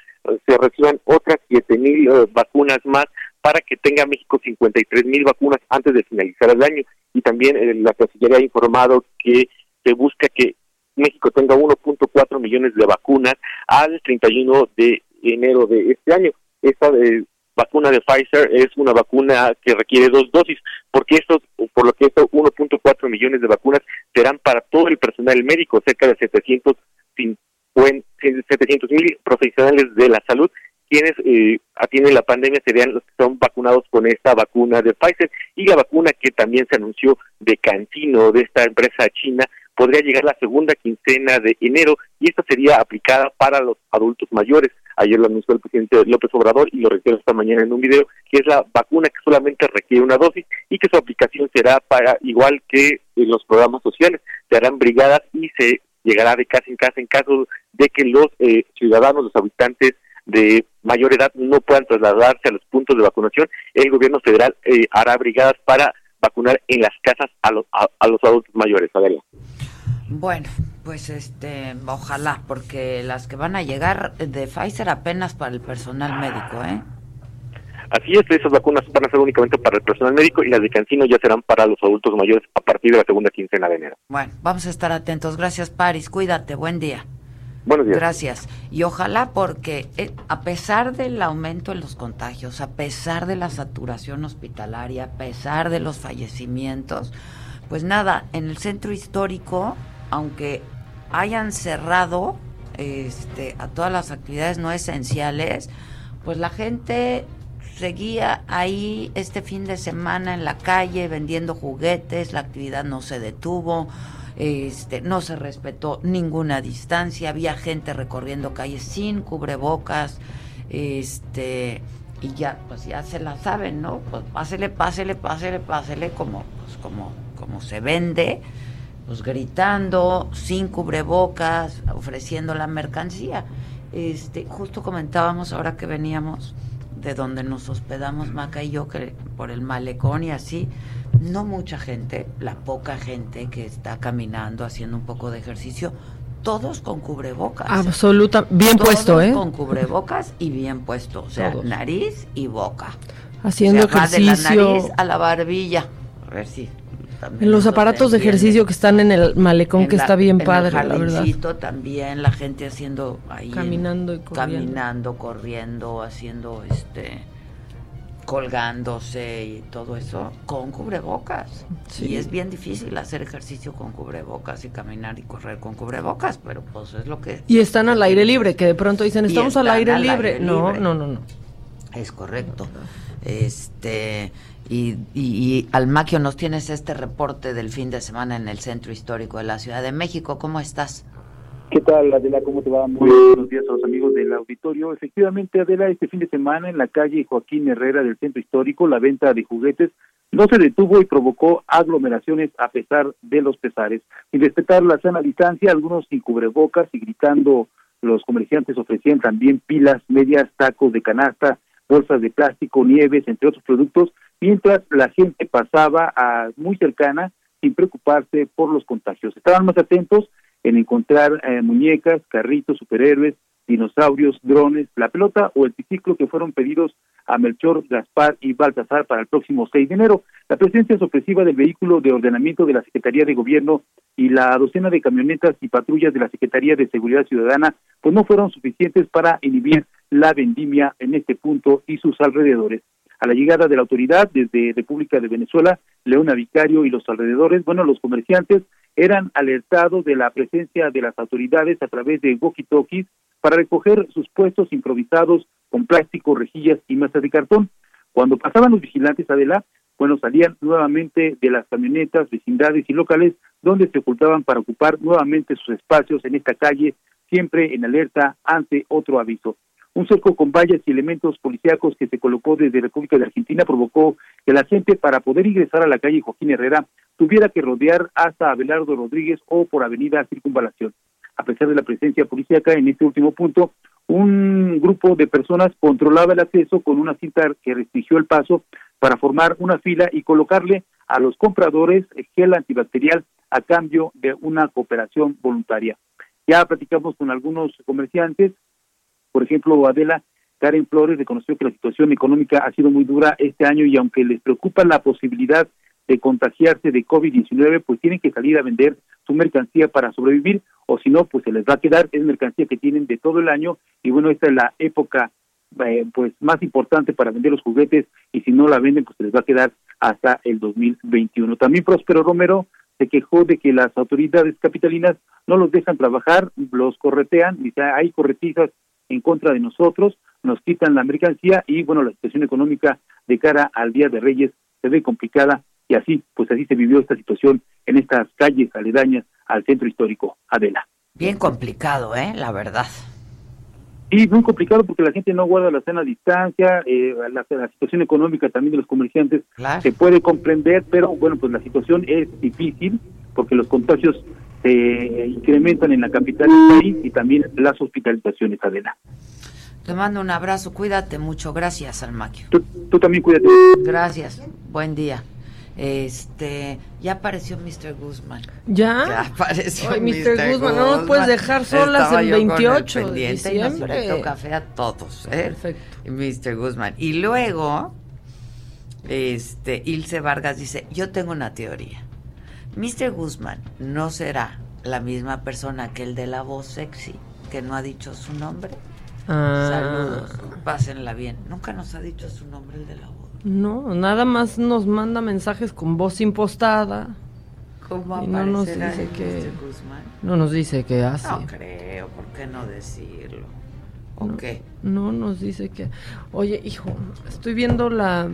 se reciban otras siete mil eh, vacunas más para que tenga México 53 mil vacunas antes de finalizar el año. Y también eh, la Cancillería ha informado que se busca que México tenga 1.4 millones de vacunas al 31 de enero de este año. Esta eh, vacuna de Pfizer es una vacuna que requiere dos dosis, porque esto, por lo que estos 1.4 millones de vacunas serán para todo el personal médico, cerca de 700 mil profesionales de la salud quienes eh, atienden la pandemia serían los que son vacunados con esta vacuna de Pfizer y la vacuna que también se anunció de Cantino, de esta empresa china, podría llegar la segunda quincena de enero y esta sería aplicada para los adultos mayores. Ayer lo anunció el presidente López Obrador y lo reitero esta mañana en un video, que es la vacuna que solamente requiere una dosis y que su aplicación será para, igual que los programas sociales, se harán brigadas y se llegará de casa en casa en caso de que los eh, ciudadanos, los habitantes de mayor edad no puedan trasladarse a los puntos de vacunación, el gobierno federal eh, hará brigadas para vacunar en las casas a los, a, los adultos mayores. Adela. Bueno, pues este, ojalá, porque las que van a llegar de Pfizer apenas para el personal médico, ¿eh? Así es, esas vacunas van a ser únicamente para el personal médico y las de Cancino ya serán para los adultos mayores a partir de la segunda quincena de enero. Bueno, vamos a estar atentos. Gracias, Paris. Cuídate. Buen día. Buenos días. Gracias. Y ojalá porque eh, a pesar del aumento en los contagios, a pesar de la saturación hospitalaria, a pesar de los fallecimientos, pues nada, en el centro histórico, aunque hayan cerrado este, a todas las actividades no esenciales, pues la gente seguía ahí este fin de semana en la calle vendiendo juguetes, la actividad no se detuvo este, no se respetó ninguna distancia, había gente recorriendo calles sin cubrebocas, este, y ya, pues ya se la saben, ¿no? Pues pásele, pásele, pásele, pásele, como, pues como, como se vende, pues gritando, sin cubrebocas, ofreciendo la mercancía. Este, justo comentábamos ahora que veníamos de donde nos hospedamos Maca y yo, que por el malecón y así, no mucha gente, la poca gente que está caminando, haciendo un poco de ejercicio, todos con cubrebocas. Absoluta, bien puesto, ¿eh? Con cubrebocas y bien puesto, o sea, nariz y boca. Haciendo ejercicio. de la nariz a la barbilla. A ver si en los aparatos de ejercicio que están en el malecón que está bien padre, la verdad. también la gente haciendo ahí caminando y corriendo. caminando, corriendo, haciendo este colgándose y todo eso con cubrebocas. Y es bien difícil hacer ejercicio con cubrebocas y caminar y correr con cubrebocas, pero pues es lo que... Y están al aire libre, que de pronto dicen, estamos al aire, libre. no, no, no, no. Es correcto. Este... Y, y, Almaquio, nos tienes este reporte del fin de semana en el centro histórico de la Ciudad de México. ¿Cómo estás? ¿Qué tal, Adela? ¿Cómo te va? Muy buenos días a los amigos del auditorio. Efectivamente, Adela, este fin de semana en la calle Joaquín Herrera del centro histórico, la venta de juguetes no se detuvo y provocó aglomeraciones a pesar de los pesares. Sin respetar la sana distancia, algunos sin cubrebocas y gritando, los comerciantes ofrecían también pilas, medias, tacos de canasta, bolsas de plástico, nieves, entre otros productos, mientras la gente pasaba a muy cercana sin preocuparse por los contagios. Estaban más atentos en encontrar eh, muñecas, carritos, superhéroes, dinosaurios, drones, la pelota o el triciclo que fueron pedidos a Melchor, Gaspar y Baltasar para el próximo 6 de enero. La presencia sorpresiva del vehículo de ordenamiento de la Secretaría de Gobierno y la docena de camionetas y patrullas de la Secretaría de Seguridad Ciudadana pues no fueron suficientes para inhibir la vendimia en este punto y sus alrededores. A la llegada de la autoridad desde República de Venezuela, Leona Vicario y los alrededores, bueno, los comerciantes eran alertados de la presencia de las autoridades a través de walkie-talkies para recoger sus puestos improvisados con plástico, rejillas y mesas de cartón. Cuando pasaban los vigilantes, Adela, bueno, salían nuevamente de las camionetas, vecindades y locales donde se ocultaban para ocupar nuevamente sus espacios en esta calle, siempre en alerta ante otro aviso. Un cerco con vallas y elementos policíacos que se colocó desde República de Argentina provocó que la gente, para poder ingresar a la calle Joaquín Herrera, tuviera que rodear hasta Abelardo Rodríguez o por Avenida Circunvalación. A pesar de la presencia policíaca en este último punto, un grupo de personas controlaba el acceso con una cinta que restringió el paso para formar una fila y colocarle a los compradores gel antibacterial a cambio de una cooperación voluntaria. Ya platicamos con algunos comerciantes por ejemplo, Adela, Karen Flores reconoció que la situación económica ha sido muy dura este año y aunque les preocupa la posibilidad de contagiarse de COVID-19, pues tienen que salir a vender su mercancía para sobrevivir o si no, pues se les va a quedar, es mercancía que tienen de todo el año y bueno, esta es la época eh, pues más importante para vender los juguetes y si no la venden, pues se les va a quedar hasta el 2021. También Próspero Romero se quejó de que las autoridades capitalinas no los dejan trabajar, los corretean, dice, hay corretizas en contra de nosotros, nos quitan la mercancía y bueno, la situación económica de cara al Día de Reyes se ve complicada y así, pues así se vivió esta situación en estas calles aledañas al centro histórico, Adela. Bien complicado, ¿eh? La verdad. Sí, muy complicado porque la gente no guarda la sana distancia, eh, la, situación económica también de los comerciantes se puede comprender, pero bueno, pues la situación es difícil porque los contagios se incrementan en la capital del país y también las hospitalizaciones, Adela. Te mando un abrazo, cuídate mucho, gracias Almaquio. Tú, tú también cuídate. Gracias, buen día. Este, ya apareció Mr. Guzmán. ¿Ya? Ya apareció Ay, Mr. Guzmán. No nos puedes dejar solas el 28 de diciembre. Y café a todos, ¿eh? Perfecto. Mr. Guzmán. Y luego, este, Ilse Vargas dice, yo tengo una teoría. Mr. Guzmán no será la misma persona que el de la voz sexy, que no ha dicho su nombre. Ah. Saludos, pásenla bien. Nunca nos ha dicho su nombre el de la voz. No, nada más nos manda mensajes con voz impostada. ¿Cómo y no nos dice que Mr. Guzmán? no nos dice qué hace. No creo, ¿por qué no decirlo? ¿O no, qué? No nos dice que. Oye, hijo, estoy viendo la.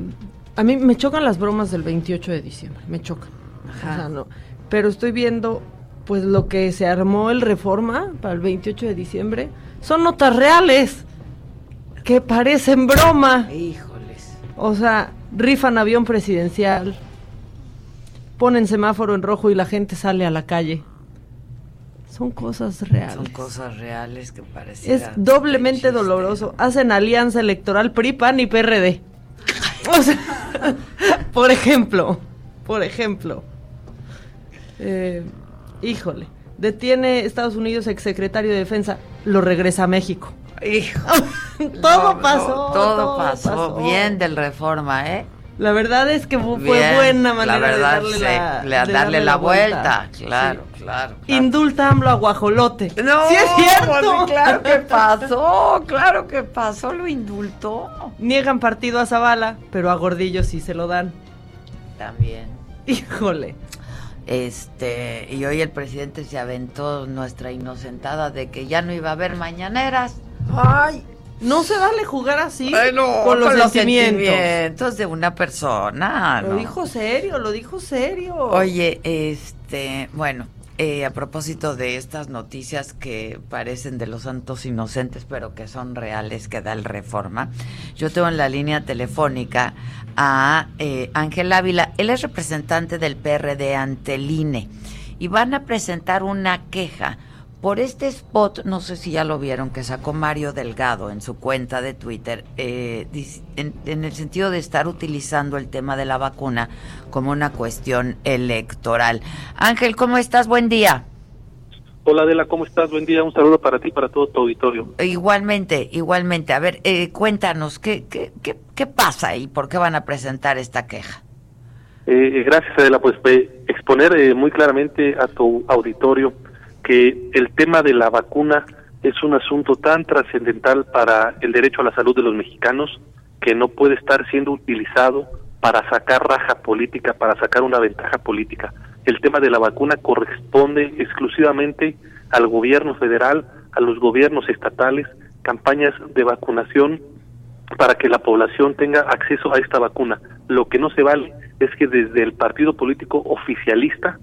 A mí me chocan las bromas del 28 de diciembre, me chocan. Ajá. O sea, no. Pero estoy viendo, pues lo que se armó el Reforma para el 28 de diciembre son notas reales que parecen broma. Híjoles. O sea, rifan avión presidencial, ponen semáforo en rojo y la gente sale a la calle. Son cosas reales. Son cosas reales que Es parecieran doblemente doloroso. Hacen alianza electoral PRI, PAN y PRD. O sea, por ejemplo, por ejemplo, eh, híjole, detiene Estados Unidos exsecretario de Defensa, lo regresa a México. Hijo. todo No, pasó. no, todo, pasó. Bien del reforma, ¿eh? La verdad es que fue Bien. buena manera la verdad, de darle, sí, la, de darle la vuelta. Claro, Sí. claro. Indulta AMLO a Guajolote. No, sí es cierto. pues, claro que pasó, claro que pasó, lo indultó. Niegan partido a Zavala, pero a Gordillo sí se lo dan. También. Híjole. Este, y hoy el presidente se aventó nuestra inocentada de que ya no iba a haber mañaneras. Ay, no se vale jugar así Ay, no, con los con sentimientos. sentimientos de una persona. Lo dijo serio, lo dijo serio. Oye, este, bueno, eh, a propósito de estas noticias que parecen de los santos inocentes, pero que son reales, que da el Reforma, yo tengo en la línea telefónica a eh, Ángel Ávila. Él es representante del PRD ante el INE y van a presentar una queja por este spot, no sé si ya lo vieron, que sacó Mario Delgado en su cuenta de Twitter, eh, en, en el sentido de estar utilizando el tema de la vacuna como una cuestión electoral. Ángel, ¿cómo estás? Buen día. Hola Adela, ¿cómo estás? Buen día, un saludo para ti y para todo tu auditorio. Igualmente, igualmente. A ver, eh, cuéntanos, ¿qué, qué, qué, ¿qué pasa y por qué van a presentar esta queja? Eh, gracias Adela, pues eh, exponer eh, muy claramente a tu auditorio que el tema de la vacuna es un asunto tan trascendental para el derecho a la salud de los mexicanos que no puede estar siendo utilizado para sacar raja política, para sacar una ventaja política. El tema de la vacuna corresponde exclusivamente al gobierno federal, a los gobiernos estatales, campañas de vacunación para que la población tenga acceso a esta vacuna. Lo que no se vale es que desde el partido político oficialista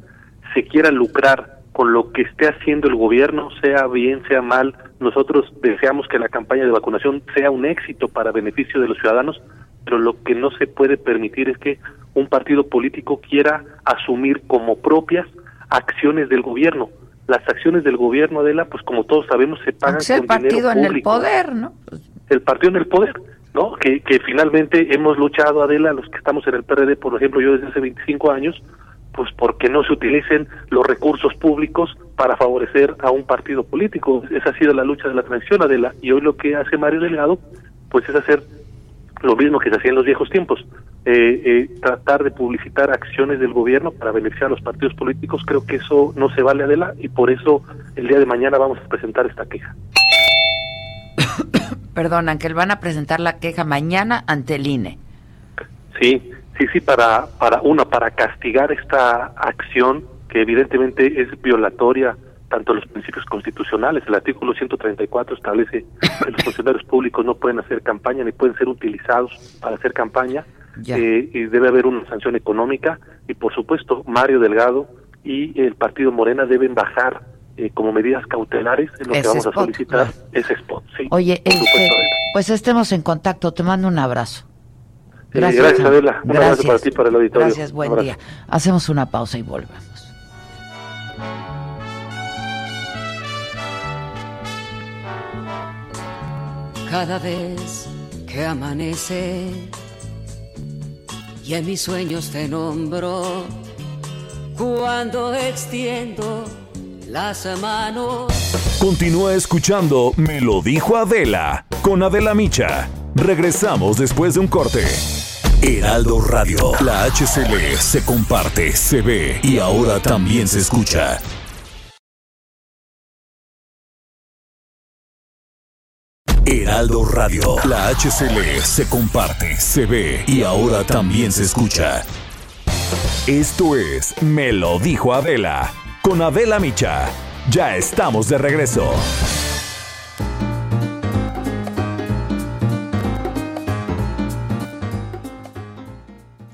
se quiera lucrar con lo que esté haciendo el gobierno, sea bien, sea mal. Nosotros deseamos que la campaña de vacunación sea un éxito para beneficio de los ciudadanos, pero lo que no se puede permitir es que un partido político quiera asumir como propias acciones del gobierno. Las acciones del gobierno, Adela, pues como todos sabemos, se pagan Aunque el con dinero partido en el poder, ¿no? el partido en el poder, ¿no? Que, que finalmente hemos luchado, Adela, los que estamos en el PRD, por ejemplo, yo desde hace 25 años, pues porque no se utilicen los recursos públicos para favorecer a un partido político. Esa ha sido la lucha de la transición, Adela, y hoy lo que hace Mario Delgado, pues es hacer lo mismo que se hacía en los viejos tiempos, eh, eh, tratar de publicitar acciones del gobierno para beneficiar a los partidos políticos, creo que eso no se vale Adela y por eso el día de mañana vamos a presentar esta queja. Perdón, Ángel, van a presentar la queja mañana ante el INE. Sí, sí, sí, para, para una, para castigar esta acción que evidentemente es violatoria tanto los principios constitucionales. El artículo 134 establece que los funcionarios públicos no pueden hacer campaña ni pueden ser utilizados para hacer campaña eh, y debe haber una sanción económica y por supuesto Mario Delgado y el partido Morena deben bajar eh, como medidas cautelares en lo que vamos a solicitar ese spot. Sí, Oye, este, pues estemos en contacto. Te mando un abrazo. Eh, gracias, gracias Adela. Un abrazo para ti, para el auditorio. Gracias, buen día. Hacemos una pausa y volvemos. Cada vez que amanece y en mis sueños te nombro, cuando extiendo las manos. Continúa escuchando Me lo dijo Adela con Adela Micha. Regresamos después de un corte. Heraldo Radio, la HCL se comparte, se ve y ahora también se escucha. Heraldo Radio, la HCL se comparte, se ve y ahora también se escucha. Esto es Me lo dijo Adela con Adela Micha. Ya estamos de regreso.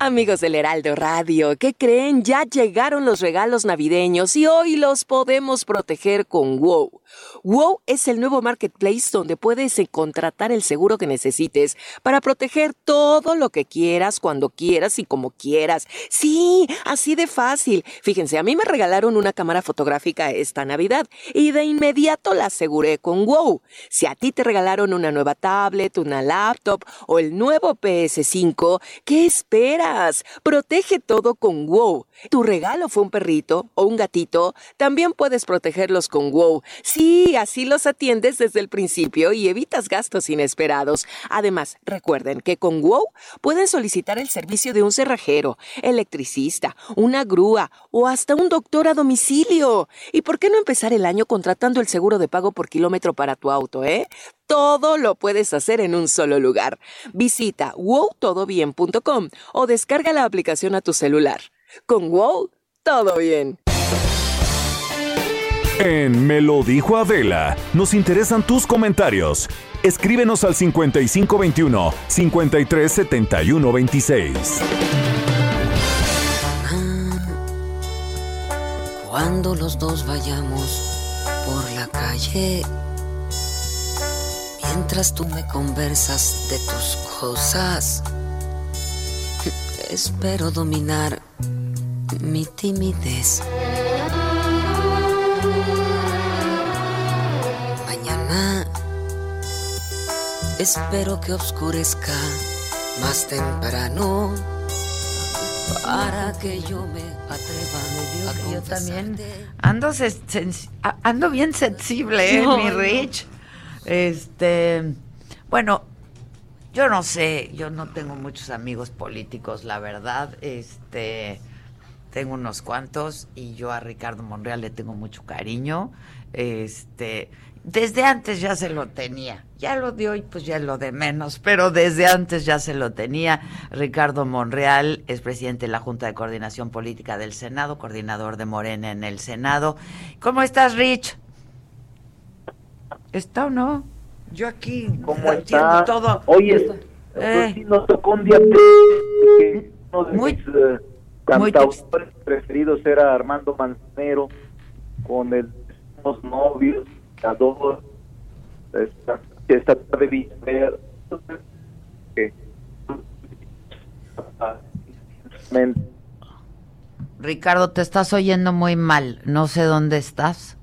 Amigos del Heraldo Radio, ¿qué creen? Ya llegaron los regalos navideños y hoy los podemos proteger con WOW. WOW es el nuevo marketplace donde puedes contratar el seguro que necesites para proteger todo lo que quieras, cuando quieras y como quieras. Sí, así de fácil. Fíjense, a mí me regalaron una cámara fotográfica esta Navidad y de inmediato la aseguré con WOW. Si a ti te regalaron una nueva tablet, una laptop o el nuevo PS5, ¿qué esperas? Protege todo con WOW. ¿Tu regalo fue un perrito o un gatito? También puedes protegerlos con WOW. Sí, así los atiendes desde el principio y evitas gastos inesperados. Además, recuerden que con WOW pueden solicitar el servicio de un cerrajero, electricista, una grúa o hasta un doctor a domicilio. ¿Y por qué no empezar el año contratando el seguro de pago por kilómetro para tu auto, eh? Todo lo puedes hacer en un solo lugar. Visita wowtodobien.com o descarga la aplicación a tu celular. Con WOW, todo bien. En Me lo dijo Adela, nos interesan tus comentarios. Escríbenos al 5521 537126. Cuando los dos vayamos por la calle, mientras tú me conversas de tus cosas, espero dominar mi timidez. Mañana espero que oscurezca más temprano para que yo me atreva a Yo también ando, bien sensible, ¿eh, No, mi no. Este, bueno, yo no sé, yo no tengo muchos amigos políticos, la verdad. Este, tengo unos cuantos y yo a Ricardo Monreal le tengo mucho cariño. Este, desde antes ya se lo tenía. Ya lo de hoy, pues ya lo de menos, pero desde antes ya se lo tenía. Ricardo Monreal es presidente de la Junta de Coordinación Política del Senado, coordinador de Morena en el Senado. ¿Cómo estás, Rich? ¿Está o no? Yo aquí ¿Cómo entiendo está? todo. Oye, Eh. pues sí nos tocó un día que uno de Muy- mis eh, cantautores preferidos era Armando Manzanero con el los novios, las dos, esta, esta tarde vi ver que Ricardo, te estás oyendo muy mal. No sé dónde estás.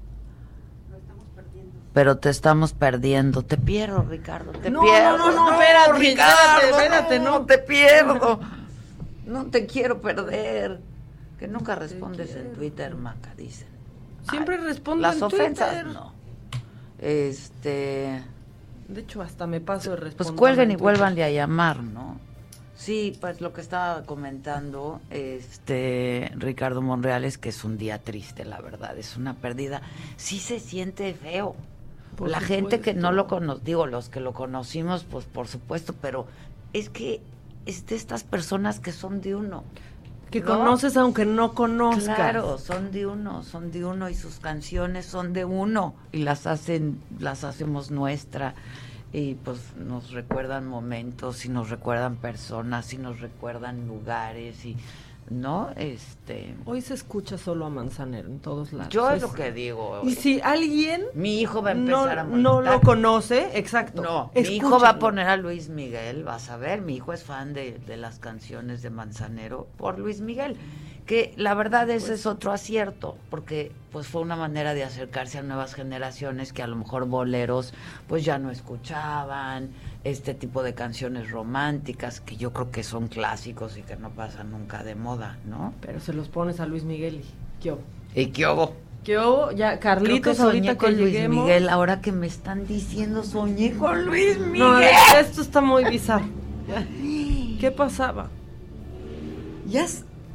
Pero te estamos perdiendo. Te pierdo, Ricardo. Te No, pierdo. no, no, no, espérate, Ricardo, espérate, no, te pierdo. No te quiero perder. Que nunca respondes en Twitter, Maca, dicen. Siempre respondo Las en ofensas, Twitter. no. Este. De hecho, hasta me paso de responder. Pues cuelguen y vuelvan a llamar, ¿no? Sí, pues lo que estaba comentando este Ricardo Monreal es que es un día triste, la verdad, es una pérdida. Sí se siente feo. Por la gente que no lo conoce, digo, los que lo conocimos, pues por supuesto, pero es que es de estas personas que son de uno. Que ¿no? conoces aunque no conozcas. Claro, son de uno, son de uno y sus canciones son de uno y las hacen, las hacemos nuestra y pues nos recuerdan momentos y nos recuerdan personas y nos recuerdan lugares y no, este. Hoy se escucha solo a Manzanero en todos lados. Yo es lo que digo. Y si alguien mi hijo va a no, empezar a no lo conoce, exacto. No, mi hijo va a poner a Luis Miguel, vas a ver, mi hijo es fan de, de las canciones de Manzanero por Luis Miguel, que la verdad ese Pues es otro acierto, porque pues fue una manera de acercarse a nuevas generaciones que a lo mejor boleros pues ya no escuchaban, este tipo de canciones románticas que yo creo que son clásicos y que no pasan nunca de moda, ¿no? Pero se los pones a Luis Miguel y ¿qué hubo? ¿Y qué hubo? ¿Qué hubo? Ya, Carlitos, que soñé ahorita con que Luis lleguemos. Miguel, ahora que me están diciendo soñé con Luis Miguel. No, esto está muy bizarro. ¿Qué pasaba? Ya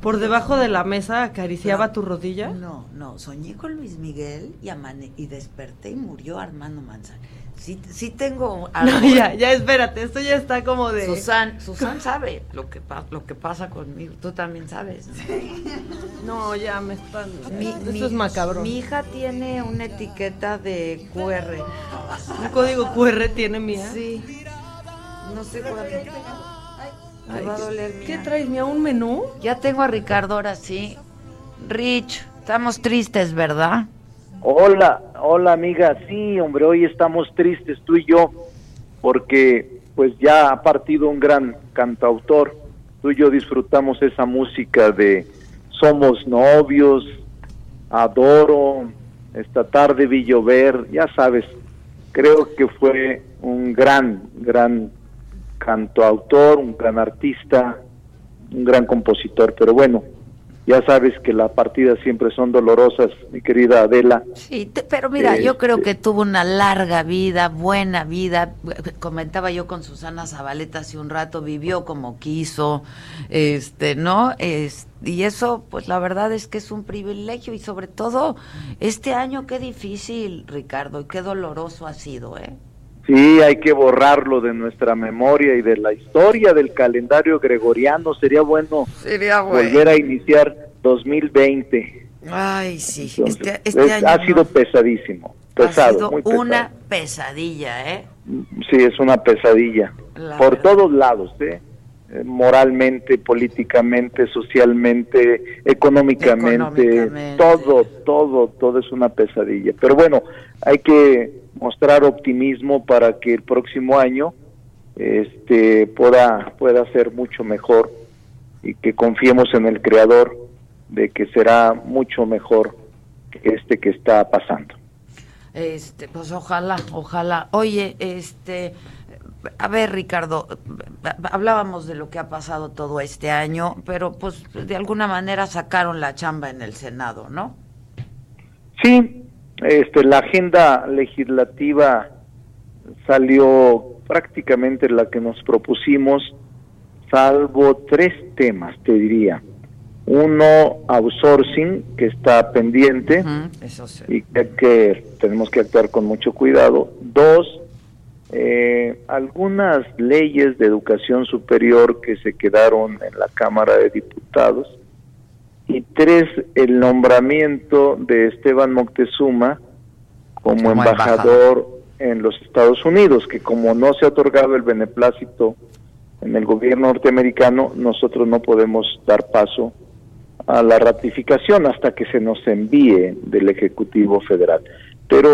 ¿Por debajo de la mesa acariciaba tu rodilla? No, no, soñé con Luis Miguel y, amane y desperté y murió Armando Manzanero. Sí, sí tengo algo. No, ya, ya, espérate, esto ya está como de... Susan, Susan sabe lo que, lo que pasa conmigo. Tú también sabes. ¿no? No, ya me están... Mi, esto mi- es macabro. Mi hija tiene una etiqueta de QR. ¿Un código QR tiene mía? Sí. No sé cuál. Ay, Me va a ¿qué- doler, ¿Qué mía. traes, mía? ¿Un menú? Ya tengo a Ricardo ahora sí. Rich, estamos tristes, ¿verdad? Hola, hola amiga, sí, hombre, hoy estamos tristes tú y yo, porque pues ya ha partido un gran cantautor, tú y yo disfrutamos esa música de Somos novios, Adoro, Esta tarde vi llover, ya sabes, creo que fue un gran, gran cantautor, un gran artista, un gran compositor, pero bueno, ya sabes que las partidas siempre son dolorosas, mi querida Adela. Sí, te- pero mira, yo Este- creo que tuvo una larga vida, buena vida. Comentaba yo con Susana Zabaleta hace un rato, vivió como quiso, este, ¿no? Es, y eso, pues la verdad es que es un privilegio y sobre todo este año qué difícil, Ricardo, y qué doloroso ha sido, ¿eh? Sí, hay que borrarlo de nuestra memoria y de la historia del calendario gregoriano. Sería bueno Sería bueno. volver a iniciar 2020. Ay, sí, Entonces, este, este es- año ha no- sido pesadísimo, ha pesado, sido muy pesado. una pesadilla, ¿eh? Sí, es una pesadilla. La Por verdad. todos lados, ¿eh? Eh, moralmente, políticamente, socialmente, económicamente, Económicamente. todo, todo, todo es una pesadilla. Pero bueno, hay que mostrar optimismo para que el próximo año este pueda pueda ser mucho mejor y que confiemos en el creador de que será mucho mejor que este que está pasando. Este, pues ojalá, ojalá. Oye, este, a ver, Ricardo, hablábamos de lo que ha pasado todo este año, pero pues de alguna manera sacaron la chamba en el Senado, ¿no? Sí, este, la agenda legislativa salió prácticamente la que nos propusimos, salvo tres temas, te diría. Uno, outsourcing, que está pendiente Eso sí. y que, que tenemos que actuar con mucho cuidado. Dos, eh, algunas leyes de educación superior que se quedaron en la Cámara de Diputados. Y tres, el nombramiento de Esteban Moctezuma como, Como embajador en los Estados Unidos, que como no se ha otorgado el beneplácito en el gobierno norteamericano, nosotros no podemos dar paso a la ratificación hasta que se nos envíe del Ejecutivo Federal. Pero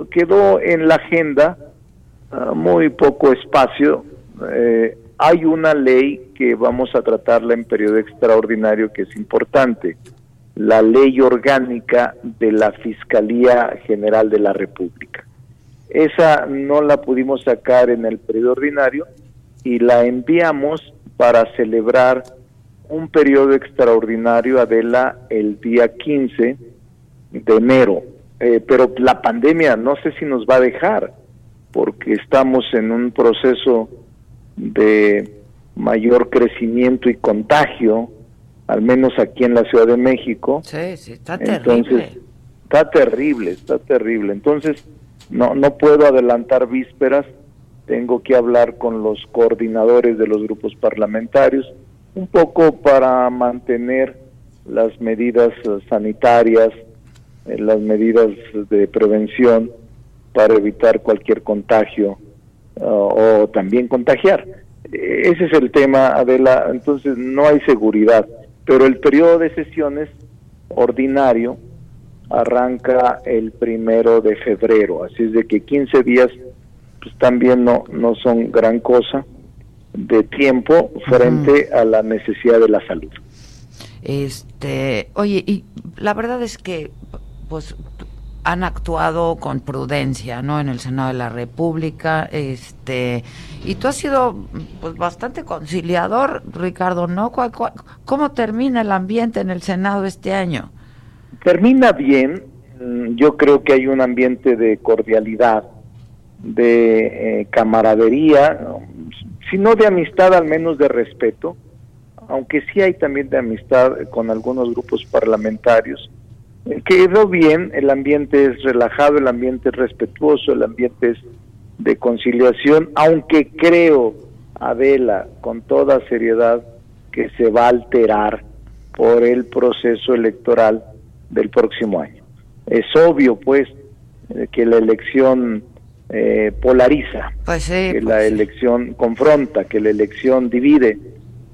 uh, quedó en la agenda uh, muy poco espacio. Eh, hay una ley que vamos a tratarla en periodo extraordinario que es importante, la ley orgánica de la Fiscalía General de la República. Esa no la pudimos sacar en el periodo ordinario y la enviamos para celebrar un periodo extraordinario, Adela, el día 15 de enero. Eh, pero la pandemia no sé si nos va a dejar, porque estamos en un proceso de mayor crecimiento y contagio, al menos aquí en la Ciudad de México. Sí, sí, está Entonces, terrible. está terrible, está terrible. Entonces, no, no puedo adelantar vísperas, tengo que hablar con los coordinadores de los grupos parlamentarios, un poco para mantener las medidas eh, sanitarias, eh, las medidas de prevención para evitar cualquier contagio uh, o también contagiar. Ese es el tema, Adela. Entonces no hay seguridad, pero el periodo de sesiones ordinario arranca el primero de febrero, así es de que 15 días pues también no, no son gran cosa de tiempo frente a la necesidad de la salud. Este, oye, y la verdad es que pues han actuado con prudencia, ¿no? En el Senado de la República, este, y tú has sido pues bastante conciliador, Ricardo, ¿no? ¿Cuál- cuál- ¿Cómo termina el ambiente en el Senado este año? Termina bien, mm, yo creo que hay un ambiente de cordialidad, de eh, camaradería, si no de amistad, al menos de respeto, aunque sí hay también de amistad con algunos grupos parlamentarios. Quedó bien, el ambiente es relajado, el ambiente es respetuoso, el ambiente es de conciliación, aunque creo, Adela, con toda seriedad, que se va a alterar por el proceso electoral del próximo año. Es obvio, pues, eh, que la elección eh, polariza, Pues sí, que pues la sí. elección confronta, que la elección divide,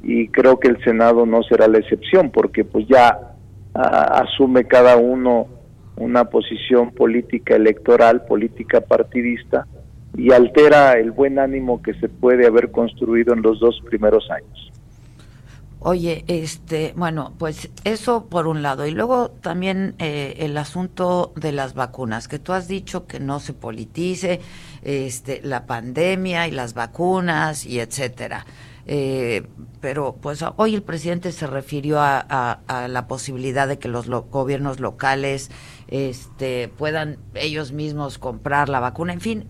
y creo que el Senado no será la excepción, porque pues ya ah, asume cada uno una posición política electoral, política partidista, y altera el buen ánimo que se puede haber construido en los dos primeros años. Oye, este, bueno, pues eso por un lado. Y luego también eh, el asunto de las vacunas, que tú has dicho que no se politice, este, la pandemia y las vacunas y etcétera. Eh, pero pues hoy el presidente se refirió a, la posibilidad de que los lo- gobiernos locales este, puedan ellos mismos comprar la vacuna. En fin,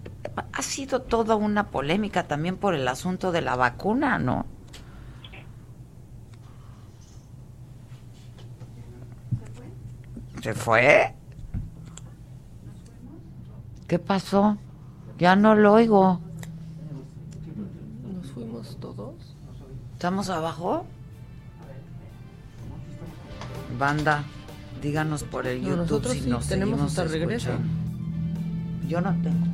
ha sido toda una polémica también por el asunto de la vacuna, ¿no? ¿Se fue? ¿Qué pasó? Ya no lo oigo. ¿Nos fuimos todos? ¿Estamos abajo? Banda, díganos por el No, YouTube nosotros si sí, nos tenemos seguimos hasta regreso. escuchando. Yo no tengo.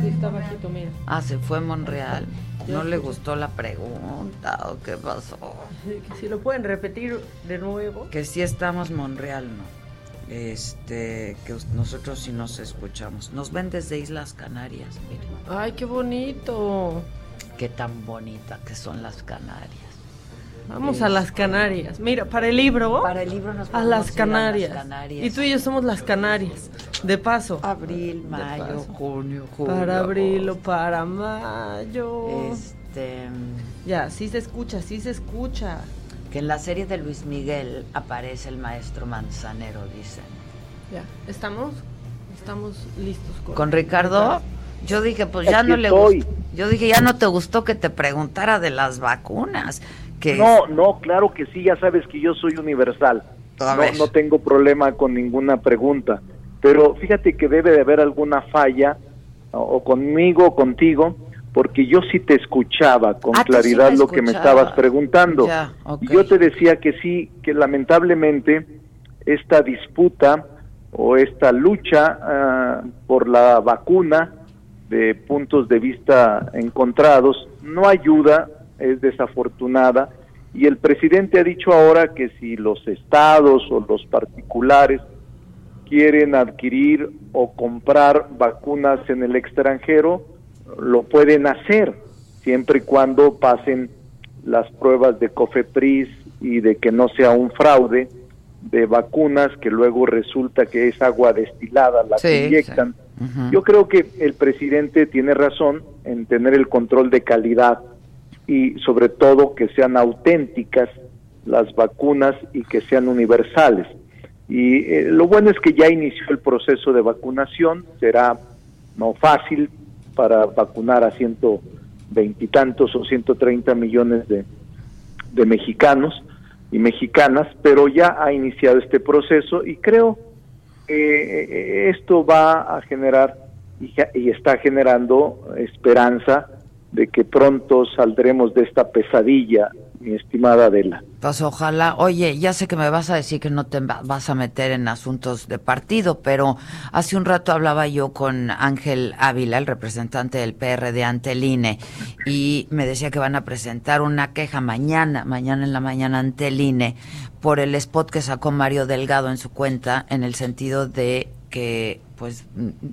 Sí, está bajito, mira. Ah, se fue a Monreal. ¿No le gustó la pregunta o qué pasó? Que si lo pueden repetir de nuevo. Que sí estamos Monreal, ¿no? Este, que nosotros sí nos escuchamos. Nos ven desde Islas Canarias, miren. Ay, qué bonito. Qué tan bonita que son las Canarias. Vamos a las Canarias. Mira, para el libro. Para el libro nos a las ir a Canarias. las Canarias. Y tú y yo somos las Canarias. De paso. Abril, mayo, paso. junio, julio. Para abril o para mayo. Este. Ya, sí se escucha, sí se escucha. Que en la serie de Luis Miguel aparece el maestro Manzanero, dicen. Ya, ¿estamos? Estamos listos con, Con Ricardo, yo dije, pues ya Aquí no le gustó. Yo dije, ya no te gustó que te preguntara de las vacunas. Que No, no, claro que sí, ya sabes que yo soy universal. No, no tengo problema con ninguna pregunta. Pero fíjate que debe de haber alguna falla, o, conmigo o contigo, porque yo sí te escuchaba con Ah, sí claridad lo que me estabas preguntando. Ya, yo te decía que sí, que lamentablemente esta disputa o esta lucha ah, por la vacuna de puntos de vista encontrados no ayuda, es desafortunada y el presidente ha dicho ahora que si los estados o los particulares quieren adquirir o comprar vacunas en el extranjero, lo pueden hacer, siempre y cuando pasen las pruebas de COFEPRIS y de que no sea un fraude de vacunas que luego resulta que es agua destilada la Sí, que inyectan. sí. Yo creo que el presidente tiene razón en tener el control de calidad y sobre todo que sean auténticas las vacunas y que sean universales. Y eh, lo bueno es que ya inició el proceso de vacunación, será no fácil para vacunar a ciento veintitantos o ciento treinta millones de, de mexicanos y mexicanas, pero ya ha iniciado este proceso y creo eh, esto va a generar y, y está generando esperanza de que pronto saldremos de esta pesadilla mi estimada Adela. Pues ojalá, oye, ya sé que me vas a decir que no te vas a meter en asuntos de partido, pero hace un rato hablaba yo con Ángel Ávila, el representante del PRD ante el INE, y me decía que van a presentar una queja mañana, mañana en la mañana ante INE, por el spot que sacó Mario Delgado en su cuenta, en el sentido de que pues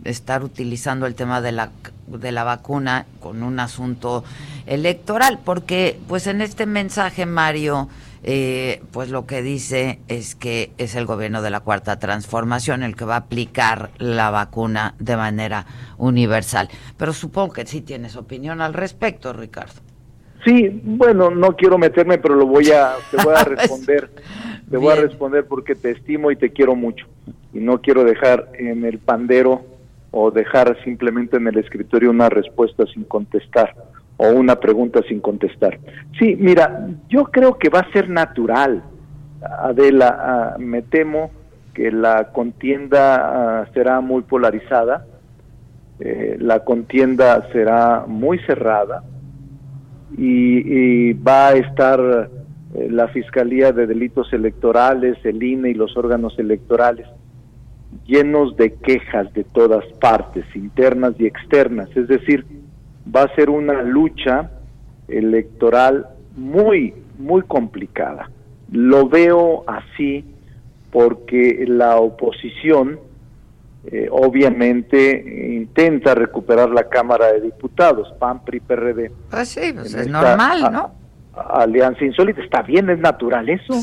estar utilizando el tema de la de la vacuna con un asunto electoral, porque pues en este mensaje Mario eh, pues lo que dice es que es el gobierno de la cuarta transformación el que va a aplicar la vacuna de manera universal. Pero supongo que sí tienes opinión al respecto, Ricardo. Sí, bueno, no quiero meterme, pero lo voy a, te voy a responder, te voy a responder porque te estimo y te quiero mucho y no quiero dejar en el pandero o dejar simplemente en el escritorio una respuesta sin contestar o una pregunta sin contestar. Sí, mira, yo creo que va a ser natural, Adela, ah, me temo que la contienda ah, será muy polarizada, eh, la contienda será muy cerrada y, va a estar eh, la Fiscalía de Delitos Electorales, el INE y los órganos electorales llenos de quejas de todas partes, internas y externas. Es decir, va a ser una lucha electoral muy, muy complicada. Lo veo así porque la oposición eh, obviamente intenta recuperar la Cámara de Diputados, PAN, PRI, PRD. Pues sí, pues es normal, ¿no? alianza insólita, está bien, es natural eso.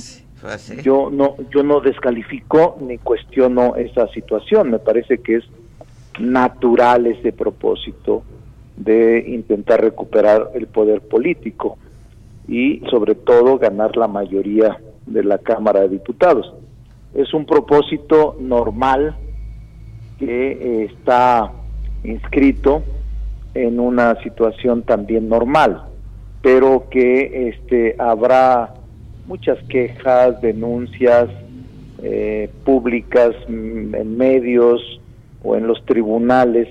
Pues yo no yo no descalifico ni cuestiono esa situación, me parece que es natural ese propósito de intentar recuperar el poder político y sobre todo ganar la mayoría de la Cámara de Diputados. Es un propósito normal que eh, está inscrito en una situación también normal, pero que este habrá muchas quejas, denuncias eh, públicas mm, en medios o en los tribunales,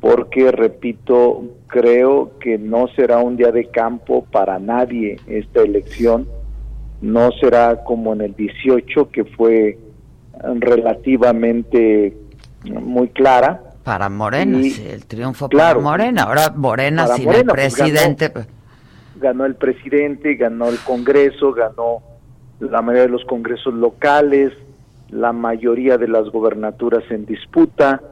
porque, repito, creo que no será un día de campo para nadie esta elección, no será como en el 18, que fue relativamente muy clara. Para Morena, el triunfo para Morena. Ahora Morena sin el pues, presidente. Pues, ganó el presidente, ganó el Congreso, ganó la mayoría de los congresos locales, la mayoría de las gobernaturas en disputa.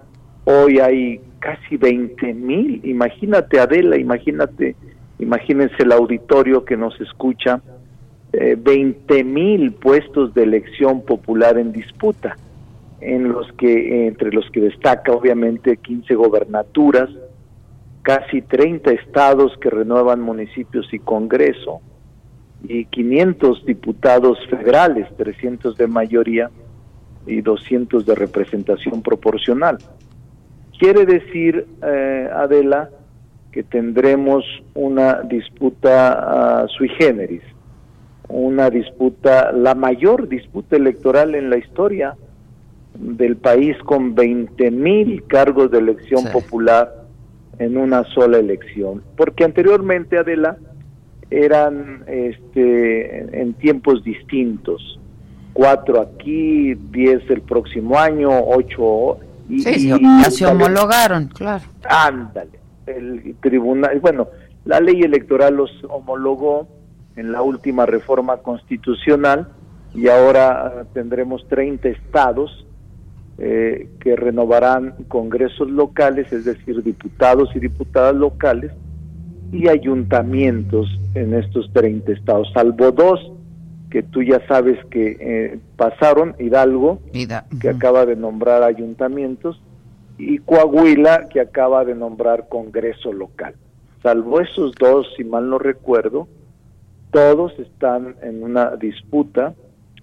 Hoy hay casi 20 mil, imagínate Adela, imagínate, imagínense el auditorio que nos escucha, eh, 20 mil puestos de elección popular en disputa, en los que, entre los que destaca obviamente 15 gobernaturas, casi 30 estados que renuevan municipios y Congreso y 500 diputados federales, 300 de mayoría y 200 de representación proporcional. Quiere decir, eh, Adela, que tendremos una disputa uh, sui generis, una disputa, la mayor disputa electoral en la historia del país con 20 mil cargos de elección popular en una sola elección, porque anteriormente Adela eran este en tiempos distintos, cuatro aquí, diez el próximo año, ocho y, sí, ya se homologaron, claro. Ándale, el tribunal, bueno, la ley electoral los homologó en la última reforma constitucional y ahora tendremos 30 estados eh, que renovarán congresos locales, es decir, diputados y diputadas locales, y ayuntamientos en estos 30 estados, salvo dos que tú ya sabes que eh, pasaron, Hidalgo, que acaba de nombrar ayuntamientos, y Coahuila, que acaba de nombrar Congreso local. Salvo esos dos, si mal no recuerdo, todos están en una disputa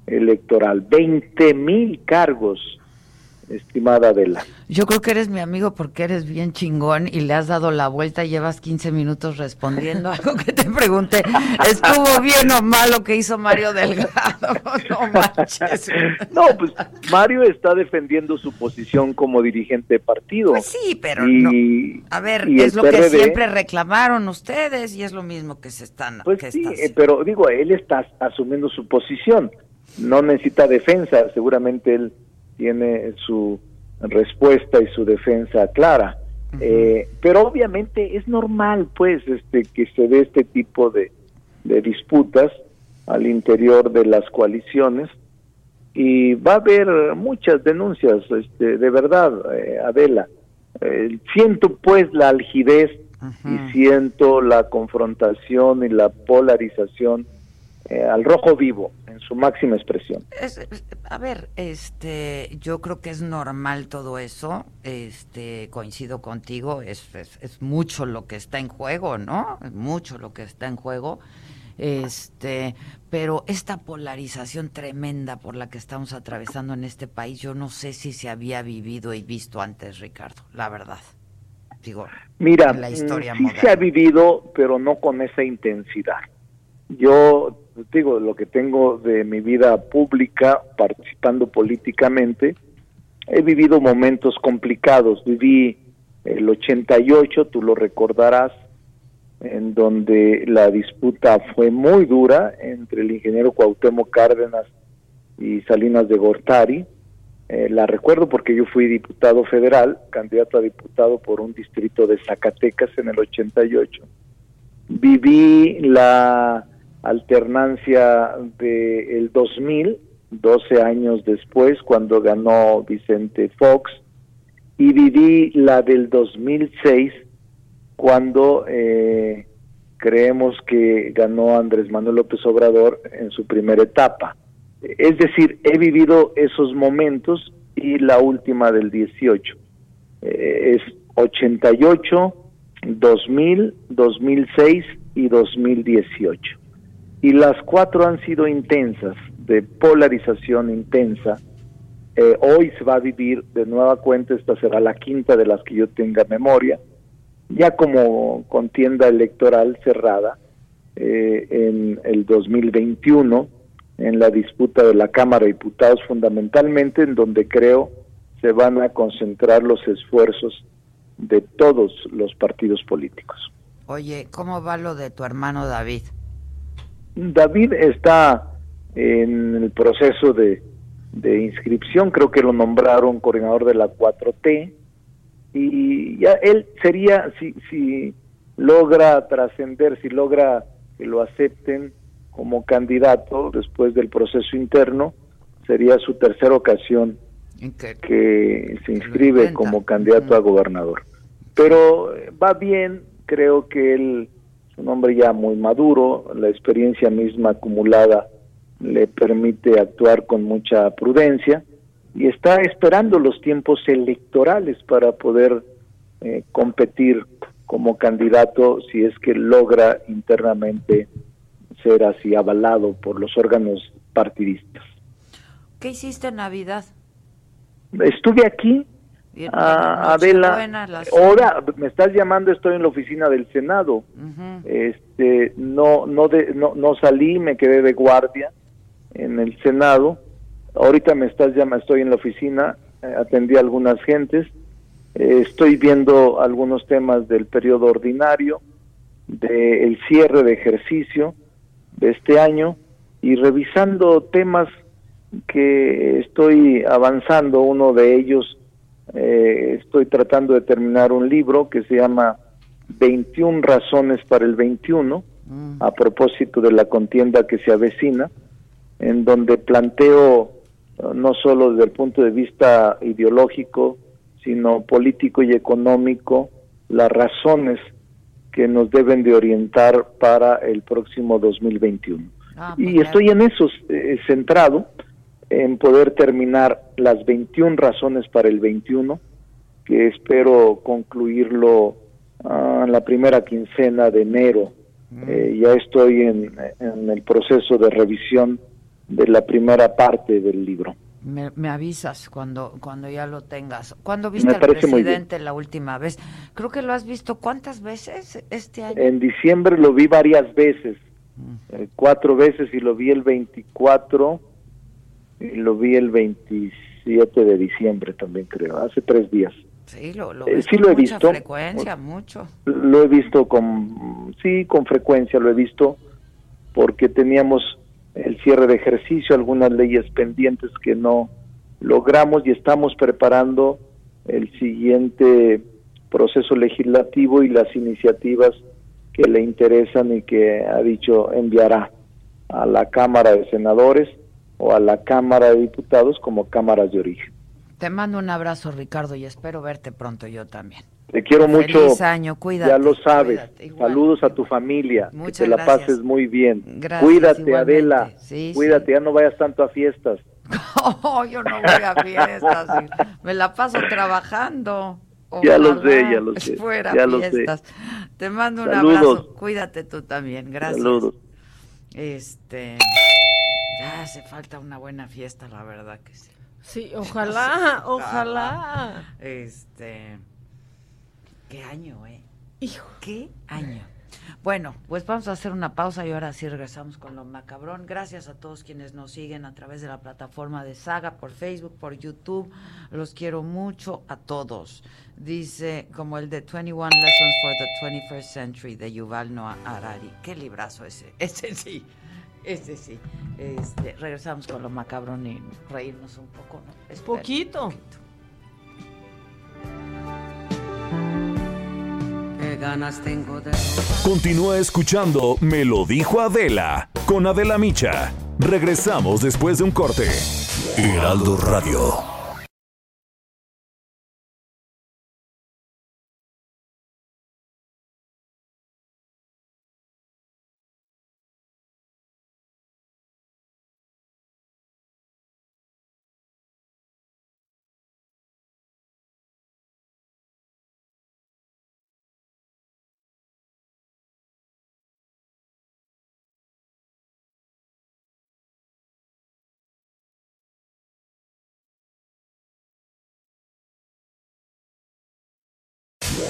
electoral. 20 mil cargos estimada Adela. Yo creo que eres mi amigo porque eres bien chingón y le has dado la vuelta y llevas 15 minutos respondiendo algo que te pregunté. ¿Estuvo bien o mal lo que hizo Mario Delgado? No manches. No, pues Mario está defendiendo su posición como dirigente de partido. Pues sí, pero y, no. A ver, y es lo que siempre reclamaron ustedes y es lo mismo que se están. Pues que sí, estás- eh, pero digo, él está asumiendo su posición. No necesita defensa. Seguramente él tiene su respuesta y su defensa clara. Eh, pero obviamente es normal, pues, este, que se dé este tipo de, de disputas al interior de las coaliciones y va a haber muchas denuncias, este, de verdad, eh, Adela. Eh, siento pues la algidez y siento la confrontación y la polarización eh, al rojo vivo en su máxima expresión. Es- es- a ver, este, yo creo que es normal todo eso. Este, coincido contigo, es, es, es mucho lo que está en juego, ¿no? Es mucho lo que está en juego. Este, pero esta polarización tremenda por la que estamos atravesando en este país, yo no sé si se había vivido y visto antes, Ricardo, la verdad. Digo, Mira, en la historia mm, sí moderna. se ha vivido, pero no con esa intensidad. Yo digo, lo que tengo de mi vida pública, participando políticamente, he vivido momentos complicados. Viví el 88, tú lo recordarás, en donde la disputa fue muy dura entre el ingeniero Cuauhtémoc Cárdenas y Salinas de Gortari. Eh, la recuerdo porque yo fui diputado federal, candidato a diputado por un distrito de Zacatecas en el 88. Viví la alternancia del 2000, 12 años después, cuando ganó Vicente Fox, y viví la del 2006, cuando eh, creemos que ganó Andrés Manuel López Obrador en su primera etapa. Es decir, he vivido esos momentos y la última del 18. Eh, es 88, 2000, 2006 y 2018. Y las cuatro han sido intensas, de polarización intensa. Eh, hoy se va a vivir de nueva cuenta, esta será la quinta de las que yo tenga memoria, ya como contienda electoral cerrada eh, en el 2021 en la disputa de la Cámara de Diputados fundamentalmente en donde creo se van a concentrar los esfuerzos de todos los partidos políticos. Oye, ¿cómo va lo de tu hermano David? David está en el proceso de, de inscripción, creo que lo nombraron coordinador de la 4T y ya él sería, si, si logra trascender, si logra que lo acepten como candidato después del proceso interno, sería su tercera ocasión que se inscribe como candidato a gobernador. Pero va bien, creo que él es un hombre ya muy maduro, la experiencia misma acumulada le permite actuar con mucha prudencia y está esperando los tiempos electorales para poder eh, competir como candidato si es que logra internamente ser así avalado por los órganos partidistas. ¿Qué hiciste en Navidad? Estuve aquí, Bien, a Nochebuena, Adela. las- Ahora me estás llamando, estoy en la oficina del Senado. Este, no, no, de, no, no salí, me quedé de guardia en el Senado. Ahorita me estás llamando, estoy en la oficina, eh, atendí a algunas gentes. Eh, estoy viendo algunos temas del periodo ordinario, del cierre de ejercicio de este año y revisando temas que estoy avanzando. Uno de ellos, eh, estoy tratando de terminar un libro que se llama 21 razones para el 21, a propósito de la contienda que se avecina, en donde planteo eh, no solo desde el punto de vista ideológico, sino político y económico, las razones que nos deben de orientar para el próximo 2021. Ah, y estoy en eso eh, centrado, en poder terminar las 21 razones para el 21, que espero concluirlo ah, en la primera quincena de enero. Eh, ya estoy en, en el proceso de revisión de la primera parte del libro. Me, me avisas cuando, cuando ya lo tengas. ¿Cuándo viste Me al presidente la última vez? Creo que lo has visto cuántas veces este año. En diciembre lo vi varias veces, Mm. eh, cuatro veces y lo vi el 24 y lo vi el 27 de diciembre también creo, hace tres días. Sí, lo, lo Eh, sí lo he mucha visto. frecuencia, mucho. Lo he visto con, sí, con frecuencia lo he visto porque teníamos el cierre de ejercicio, algunas leyes pendientes que no logramos y estamos preparando el siguiente proceso legislativo y las iniciativas que le interesan y que ha dicho enviará a la Cámara de Senadores o a la Cámara de Diputados como cámaras de origen. Te mando un abrazo, Ricardo, y espero verte pronto yo también. Te quiero mucho. Feliz año, cuídate. Ya lo sabes. cuídate. Saludos a tu familia. Muchas que te la gracias. pases muy bien. Gracias, Cuídate, igualmente. Adela. Sí, Cuídate, ya no vayas tanto a fiestas. Oh, yo no voy a fiestas. Me la paso trabajando. Ya lo sé, ya lo sé, Fuera ya lo sé. fiestas. Te mando un Saludos. abrazo. Cuídate tú también. Gracias. Saludos. Este. Ya hace falta una buena fiesta, la verdad que sí. Sí, ojalá, ojalá. Este. ¿Qué año, eh? Hijo. ¿Qué año? Bueno, pues vamos a hacer una pausa y ahora sí regresamos con lo macabrón. Gracias a todos quienes nos siguen a través de la plataforma de Saga, por Facebook, por YouTube. Los quiero mucho a todos. Dice, como el de 21 Lessons for the 21st Century de Yuval Noah Harari. Qué librazo ese. Ese sí. Ese sí. Este, regresamos con lo macabrón y reírnos un poco, ¿no? Espero. Poquito. Ganas tengo de Continúa escuchando Me lo dijo Adela con Adela Micha. Regresamos después de un corte. Heraldo Radio.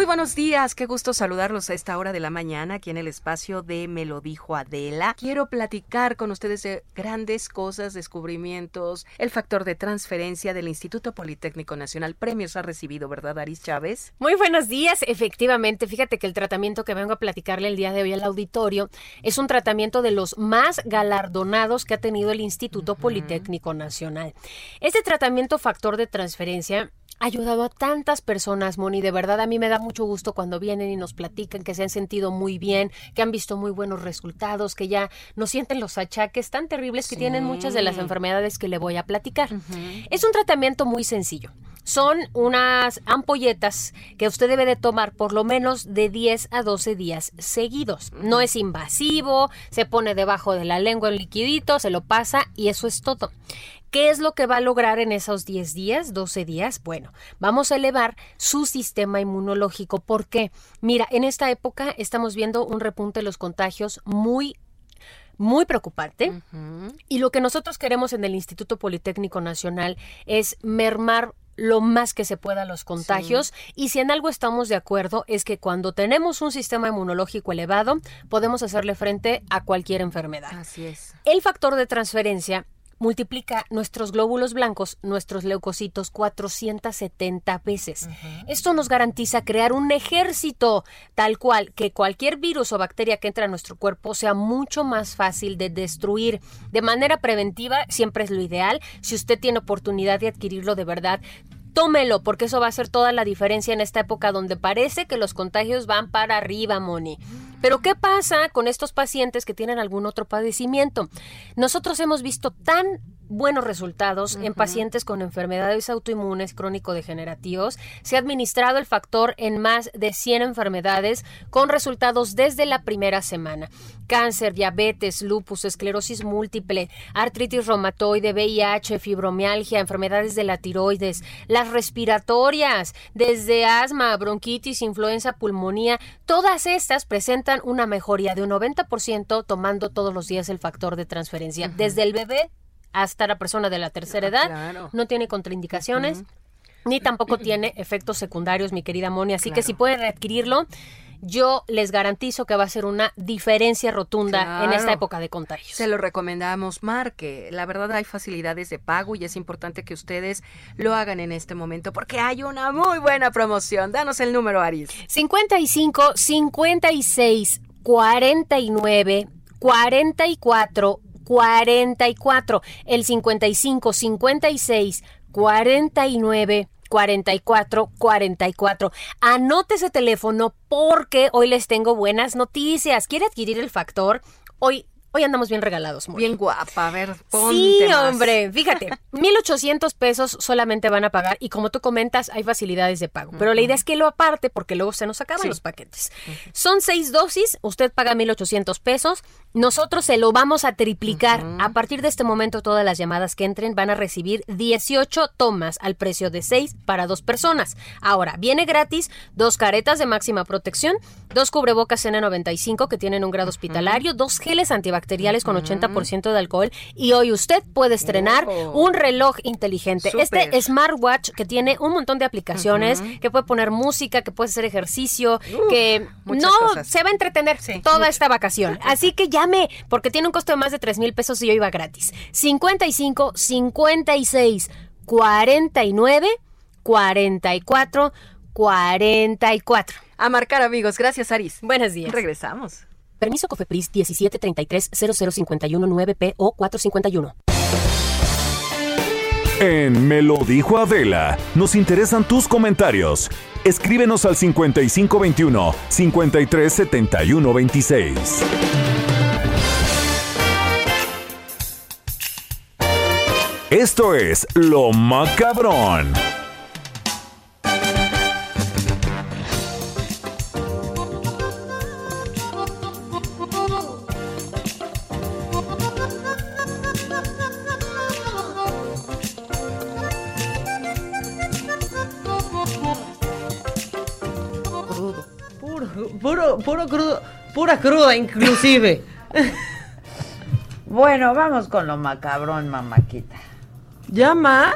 Muy buenos días, qué gusto saludarlos a esta hora de la mañana aquí en el espacio de Me lo dijo Adela. Quiero platicar con ustedes de grandes cosas, descubrimientos, el factor de transferencia del Instituto Politécnico Nacional. Premios ha recibido, ¿verdad, Aris Chávez? Muy buenos días, efectivamente. Fíjate que el tratamiento que vengo a platicarle el día de hoy al auditorio es un tratamiento de los más galardonados que ha tenido el Instituto Politécnico Nacional. Este tratamiento factor de transferencia ayudado a tantas personas, Moni. De verdad, a mí me da mucho gusto cuando vienen y nos platican que se han sentido muy bien, que han visto muy buenos resultados, que ya no sienten los achaques tan terribles que tienen muchas de las enfermedades que le voy a platicar. Es un tratamiento muy sencillo. Son unas ampolletas que usted debe de tomar por lo menos de 10 a 12 días seguidos. No es invasivo, se pone debajo de la lengua el liquidito, se lo pasa y eso es todo. ¿Qué es lo que va a lograr en esos 10 días, 12 días? Bueno, vamos a elevar su sistema inmunológico. ¿Por qué? Mira, en esta época estamos viendo un repunte de los contagios muy muy preocupante. Y lo que nosotros queremos en el Instituto Politécnico Nacional es mermar lo más que se pueda los contagios y si en algo estamos de acuerdo es que cuando tenemos un sistema inmunológico elevado podemos hacerle frente a cualquier enfermedad. Así es. El factor de transferencia multiplica nuestros glóbulos blancos, nuestros leucocitos, 470 veces. Esto nos garantiza crear un ejército tal cual que cualquier virus o bacteria que entre a nuestro cuerpo sea mucho más fácil de destruir. De manera preventiva siempre es lo ideal. Si usted tiene oportunidad de adquirirlo de verdad, tómelo, porque eso va a hacer toda la diferencia en esta época donde parece que los contagios van para arriba, Moni. Pero ¿qué pasa con estos pacientes que tienen algún otro padecimiento? Nosotros hemos visto tan buenos resultados en pacientes con enfermedades autoinmunes crónico-degenerativos. Se ha administrado el factor en más de 100 enfermedades con resultados desde la primera semana. Cáncer, diabetes, lupus, esclerosis múltiple, artritis reumatoide, VIH, fibromialgia, enfermedades de la tiroides, las respiratorias, desde asma, bronquitis, influenza, pulmonía, todas estas presentan una mejoría de un 90% tomando todos los días el factor de transferencia. Desde el bebé hasta la persona de la tercera edad, claro. no tiene contraindicaciones. Ni tampoco tiene efectos secundarios, mi querida Moni. Así que si pueden adquirirlo, yo les garantizo que va a ser una diferencia rotunda en esta época de contagios. Se lo recomendamos, Marque. La verdad hay facilidades de pago y es importante que ustedes lo hagan en este momento porque hay una muy buena promoción. Danos el número, Aris. 55 56 49 44 44 el 55 56 49 44 44. Anote ese teléfono porque hoy les tengo buenas noticias. ¿Quiere adquirir el factor? Hoy Hoy andamos bien regalados, Moni. Bien guapa, a ver, ponte Sí, más. hombre, fíjate, 1800 pesos solamente van a pagar y como tú comentas, hay facilidades de pago. Pero la idea es que lo aparte porque luego se nos acaban Sí. los paquetes. Son seis dosis, usted paga 1800 pesos, nosotros se lo vamos a triplicar. A partir de este momento, todas las llamadas que entren van a recibir 18 tomas al precio de 6 para dos personas. Ahora, viene gratis dos caretas de máxima protección, dos cubrebocas N95 que tienen un grado hospitalario, dos geles antibacteriales con 80% de alcohol y hoy usted puede estrenar Oh. un reloj inteligente. Este smartwatch que tiene un montón de aplicaciones, que puede poner música, que puede hacer ejercicio, que no cosas. se va a entretener toda esta vacación. Así que llame, porque tiene un costo de más de 3 mil pesos y hoy va gratis. 55 56 49 44 44. A marcar, amigos. Gracias, Aris. Buenos días. Regresamos. Permiso Cofepris 1733 0051 9P o 451. En Me lo dijo Adela, nos interesan tus comentarios. Escríbenos al 5521 537126. Esto es Lo Macabrón. Puro, puro, puro crudo. Pura cruda, inclusive. Bueno, vamos con lo macabrón, mamáquita. ¿Ya más?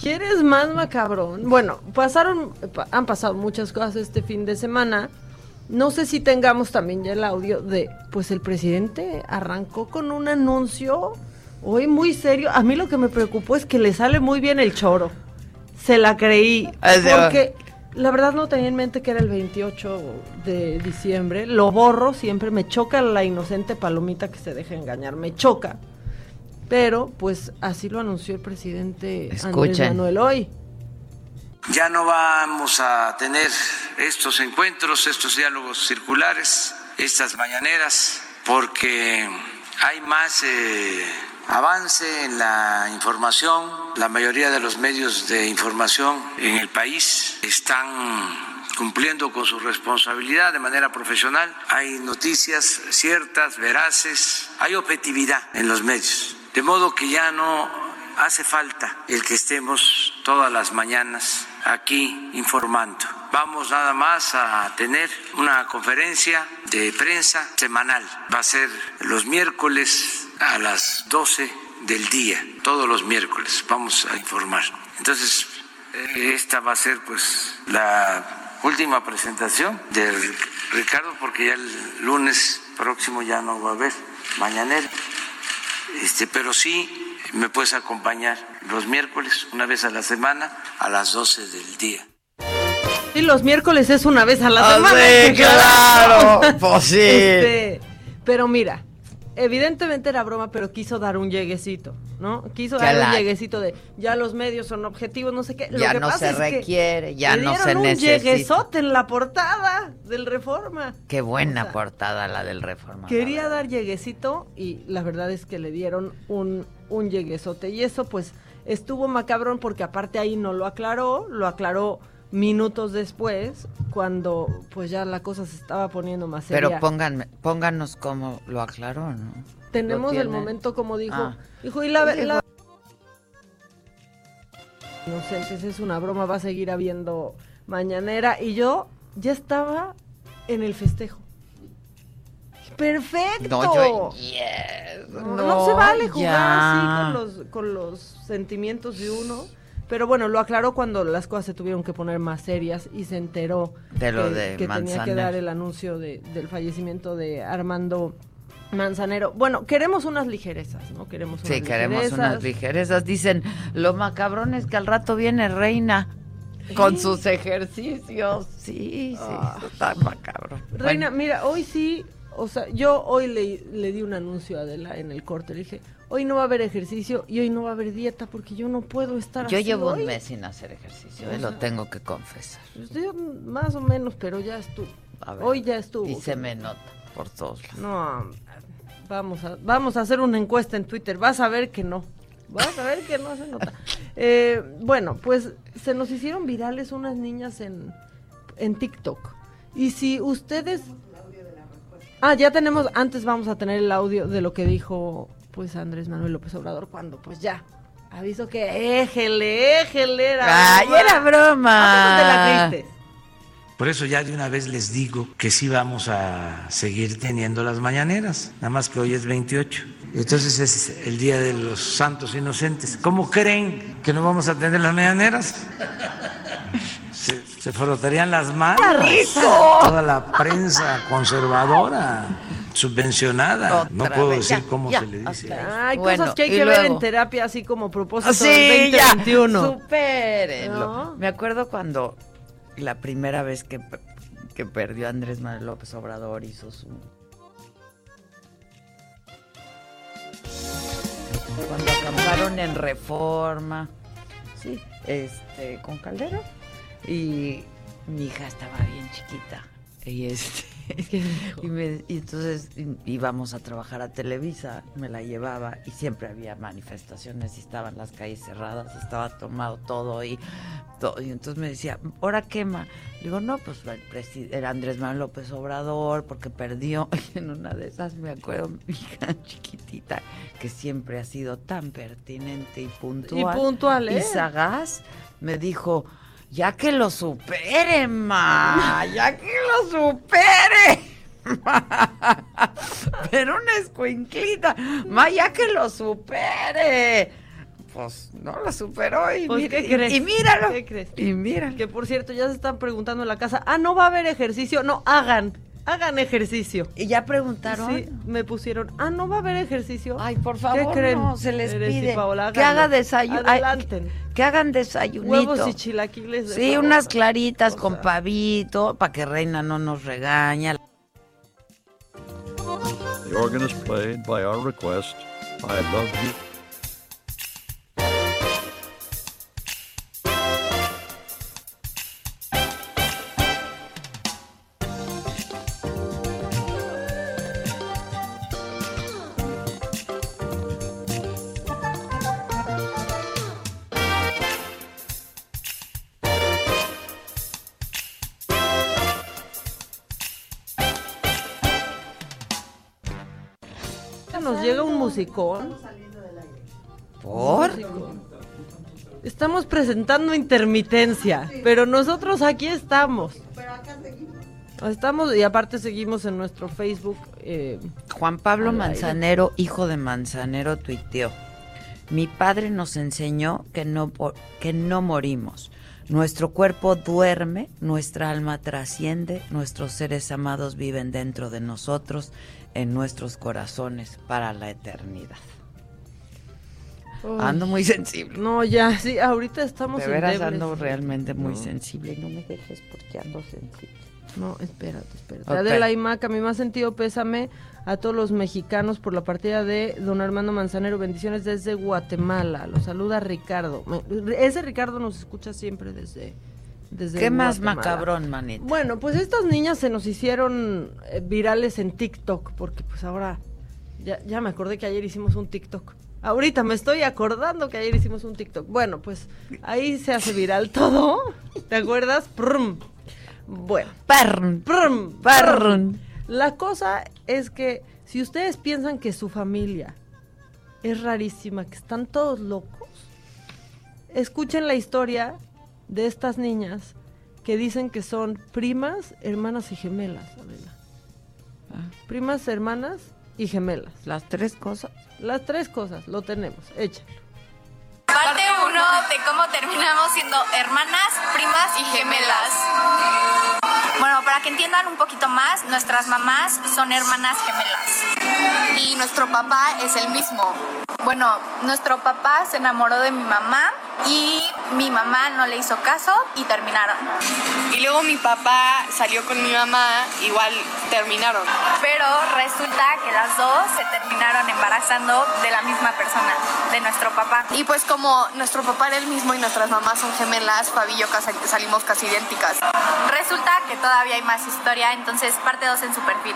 ¿Quieres más macabrón? Bueno, pasaron, pa- han pasado muchas cosas este fin de semana. No sé si tengamos también ya el audio de, pues el presidente arrancó con un anuncio hoy muy serio. A mí lo que me preocupó es que le sale muy bien el choro. Se la creí. Porque la verdad no tenía en mente que era el 28 de diciembre. Lo borro, siempre me choca la inocente palomita que se deja engañar. Me choca. Pero, pues, así lo anunció el presidente Andrés. Manuel hoy. Ya no vamos a tener estos encuentros, estos diálogos circulares, estas mañaneras, porque hay más eh, avance en la información. La mayoría de los medios de información en el país están cumpliendo con su responsabilidad de manera profesional. Hay noticias ciertas, veraces, hay objetividad en los medios. De modo que ya no hace falta el que estemos todas las mañanas aquí informando. Vamos nada más a tener una conferencia de prensa semanal. Va a ser los miércoles a las 12 del día, todos los miércoles vamos a informar. Entonces, eh, esta va a ser pues la última presentación de Ricardo porque ya el lunes próximo ya no va a haber mañanera. Este, pero sí me puedes acompañar los miércoles, una vez a la semana, a las 12 del día. Sí, los miércoles es una vez a la Ah, semana. sí, claro, pues sí. Este, pero mira, evidentemente era broma, pero quiso dar un lleguecito, ¿no? Quiso dar la- un lleguecito de ya los medios son objetivos, no sé qué. Lo Ya que no pasa se es que requiere, ya le no dieron se un necesita. lleguesote en la portada del Reforma. Qué buena portada la del Reforma. Quería dar lleguecito y la verdad es que le dieron un, un lleguesote. Y eso pues estuvo macabrón porque aparte ahí no lo aclaró, lo aclaró minutos después cuando pues ya la cosa se estaba poniendo más seria. Pero pónganme, pónganos cómo lo aclaró, ¿no? Tenemos ¿Lo el momento como dijo, Ah. dijo y la, la- inocentes es una broma, va a seguir habiendo mañanera y yo ya estaba en el festejo. Perfecto. No, yo- yes. No, No, no se vale jugar ya. así con los, con los sentimientos de uno. Pero bueno, lo aclaró cuando las cosas se tuvieron que poner más serias y se enteró De lo que, de que tenía que dar el anuncio de- del fallecimiento de Armando Manzanero. Bueno, queremos unas ligerezas, ¿no? Queremos unas Sí, queremos ligerezas. unas ligerezas. Dicen, lo macabrón es que al rato viene Reina con sus ejercicios. Sí, sí, eso está macabro. Reina, Bueno, mira, hoy sí, o sea, yo hoy le, le di un anuncio a Adela en el corte. Le dije, hoy no va a haber ejercicio y hoy no va a haber dieta porque yo no puedo estar yo así llevo hoy. un mes sin hacer ejercicio, O eh, lo tengo que confesar. Pues yo más o menos, pero ya estuvo. A ver, Hoy ya estuvo. Y se me nota por todos lados. No, vamos a, vamos a hacer una encuesta en Twitter. Vas a ver que no. Vas a ver que no se nota. Eh, bueno, pues se nos hicieron virales unas niñas en, en TikTok. Y si ustedes... Ah, ya tenemos, antes vamos a tener el audio de lo que dijo pues Andrés Manuel López Obrador cuando pues ya aviso que éjele, éjele, era Ay, era broma. ¿A poco te la creíste? Por eso ya de una vez les digo que sí vamos a seguir teniendo las mañaneras, nada más que hoy es 28. Entonces es el Día de los Santos Inocentes. ¿Cómo creen que no vamos a tener las mañaneras? Se, se frotarían las manos. rico! Toda la prensa conservadora, subvencionada. no puedo vez, decir ya, cómo ya, se le dice. hasta Hay Bueno, cosas que hay que ver en terapia así como propósito Sí, del ya, 2021. supérenlo. ¿No? Me acuerdo cuando la primera vez que, que perdió Andrés Manuel López Obrador hizo su... Cuando acamparon en Reforma, sí, este, con Caldero. Y mi hija estaba bien chiquita. Y este... Y, me- y entonces íbamos a trabajar a Televisa, me la llevaba y siempre había manifestaciones y estaban las calles cerradas, estaba tomado todo y, todo, y entonces me decía, ¿ahora quema? Digo, no, pues el Andrés Manuel López Obrador porque perdió. Y en una de esas me acuerdo, mi hija chiquitita, que siempre ha sido tan pertinente y puntual. Y puntual, ¿eh? Y sagaz, me dijo, ya que lo supere, ma, ya que lo supere. Pero una escuinclita, ma, ya que lo supere. Pues no lo superó y, Pues, mira- ¿qué y- crees? y míralo. ¿Qué crees? Y mira. Que por cierto, ya se están preguntando en la casa, ah, no va a haber ejercicio. No, hagan, hagan ejercicio. Y ya preguntaron. Sí, me pusieron, ah, no va a haber ejercicio. Ay, por favor, ¿Qué creen? no, se les pide Paola, que haga desayuno. ay, que hagan desayunito. Huevos y chilaquiles. de Sí, Paola. unas claritas con pavito, para que Reina no nos regaña. The organ is played by our request. I love you. Musicón. ¿Por? Estamos presentando intermitencia, pero nosotros aquí estamos. Estamos y aparte seguimos en nuestro Facebook. eh, Juan Pablo. Manzanero, hijo de Manzanero, tuiteó. Mi padre nos enseñó que no, que no morimos. Nuestro cuerpo duerme, nuestra alma trasciende, nuestros seres amados viven dentro de nosotros, en nuestros corazones, para la eternidad. Uy. Ando muy sensible. No, ya, sí, ahorita estamos De veras endebles. ando realmente muy No. sensible. No me dejes porque ando sensible. No, espérate, espérate. Ok. Adela y Maca, mi más sentido pésame a todos los mexicanos por la partida de don Armando Manzanero. Bendiciones desde Guatemala. Lo saluda Ricardo. Ese Ricardo nos escucha siempre desde, desde ¿Qué más Guatemala. macabrón, manita? Bueno, pues estas niñas se nos hicieron eh, virales en TikTok, porque pues ahora ya, ya me acordé que ayer hicimos un TikTok. Ahorita me estoy acordando que ayer hicimos un TikTok. Bueno, pues ahí se hace viral todo. ¿Te acuerdas? Prum. Bueno. Prum, Parn. La cosa es que si ustedes piensan que su familia es rarísima, que están todos locos, escuchen la historia de estas niñas que dicen que son primas, hermanas y gemelas, Adela. Primas, hermanas y gemelas. Las tres cosas. Las tres cosas, lo tenemos, échalo. 1 de cómo terminamos siendo hermanas, primas y gemelas. Bueno, para que entiendan un poquito más, nuestras mamás son hermanas gemelas. Y nuestro papá es el mismo. Bueno, nuestro papá se enamoró de mi mamá y mi mamá no le hizo caso y terminaron. Y luego mi papá salió con mi mamá, igual terminaron. Pero resulta que las dos se terminaron embarazando de la misma persona, de nuestro papá. Y pues como nuestro papá era el mismo y nuestras mamás son gemelas, Fabi y yo casi- salimos casi idénticas. Resulta que todavía hay más historia, entonces parte 2 en su perfil.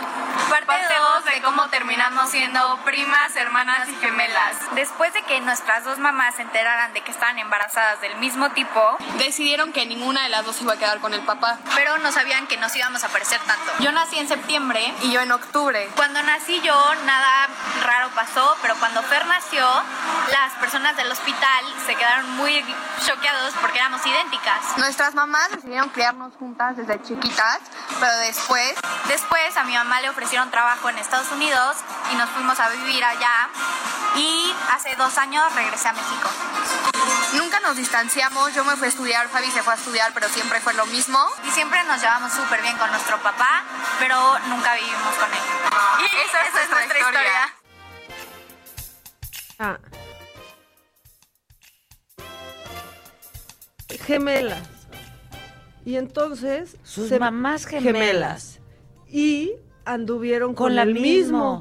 Parte 2 de cómo terminamos siendo primas, hermanas y gemelas. Después de que nuestras dos mamás se enteraran de que estaban embarazadas del mismo tipo, decidieron que ninguna de las dos iba a quedar con el papá. Pero no sabían que nos íbamos a parecer tanto. Yo nací en septiembre y yo en octubre. Cuando nací yo, nada raro pasó, pero cuando Fer nació, las personas del hospital se quedaron muy choqueados porque éramos idénticas. Nuestras mamás decidieron criarnos juntas desde chiquitas, pero después, después a mi mamá le ofrecieron trabajo en Estados Unidos y nos fuimos a vivir allá y hace dos años regresé a México. Nunca nos distanciamos, yo me fui a estudiar, Fabi se fue a estudiar, pero siempre fue lo mismo. Y siempre nos llevamos súper bien con nuestro papá, pero nunca vivimos con él. Y esa, es nuestra historia. Ah. Gemelas. Y entonces... Sus mamás gemelas. Y anduvieron con, Con la el mismo.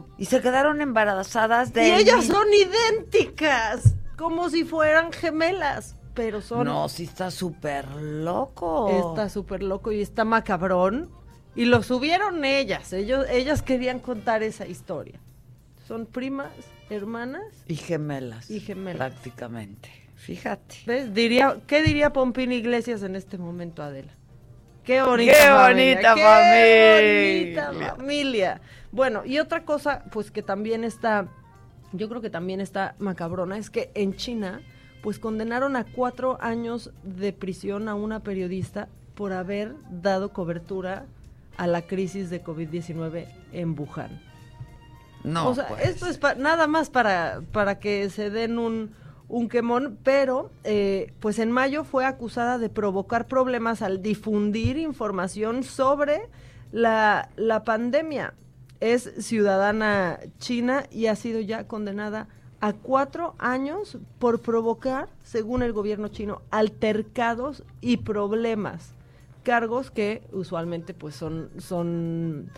mismo. Y se quedaron embarazadas de Y él ellas son idénticas. Como si fueran gemelas. Pero son... No, sí está súper loco. Está súper loco y está macabrón. Y lo subieron ellas. Ellos, ellas querían contar esa historia. Son primas, hermanas Y gemelas. y gemelas. Prácticamente. Fíjate. ¿Ves? Diría, ¿Qué diría Pompín Iglesias en este momento, Adela? Qué bonita Qué familia, bonita qué familia. bonita familia. Bueno, y otra cosa, pues que también está, yo creo que también está macabrona, es que en China, pues condenaron a cuatro años de prisión a una periodista por haber dado cobertura a la crisis de COVID-19 en Wuhan. No, o sea, pues. esto es pa- nada más para, para que se den un, un quemón, pero eh, pues en mayo fue acusada de provocar problemas al difundir información sobre la, la pandemia. Es ciudadana china y ha sido ya condenada a cuatro años por provocar, según el gobierno chino, altercados y problemas. Cargos que usualmente pues son, son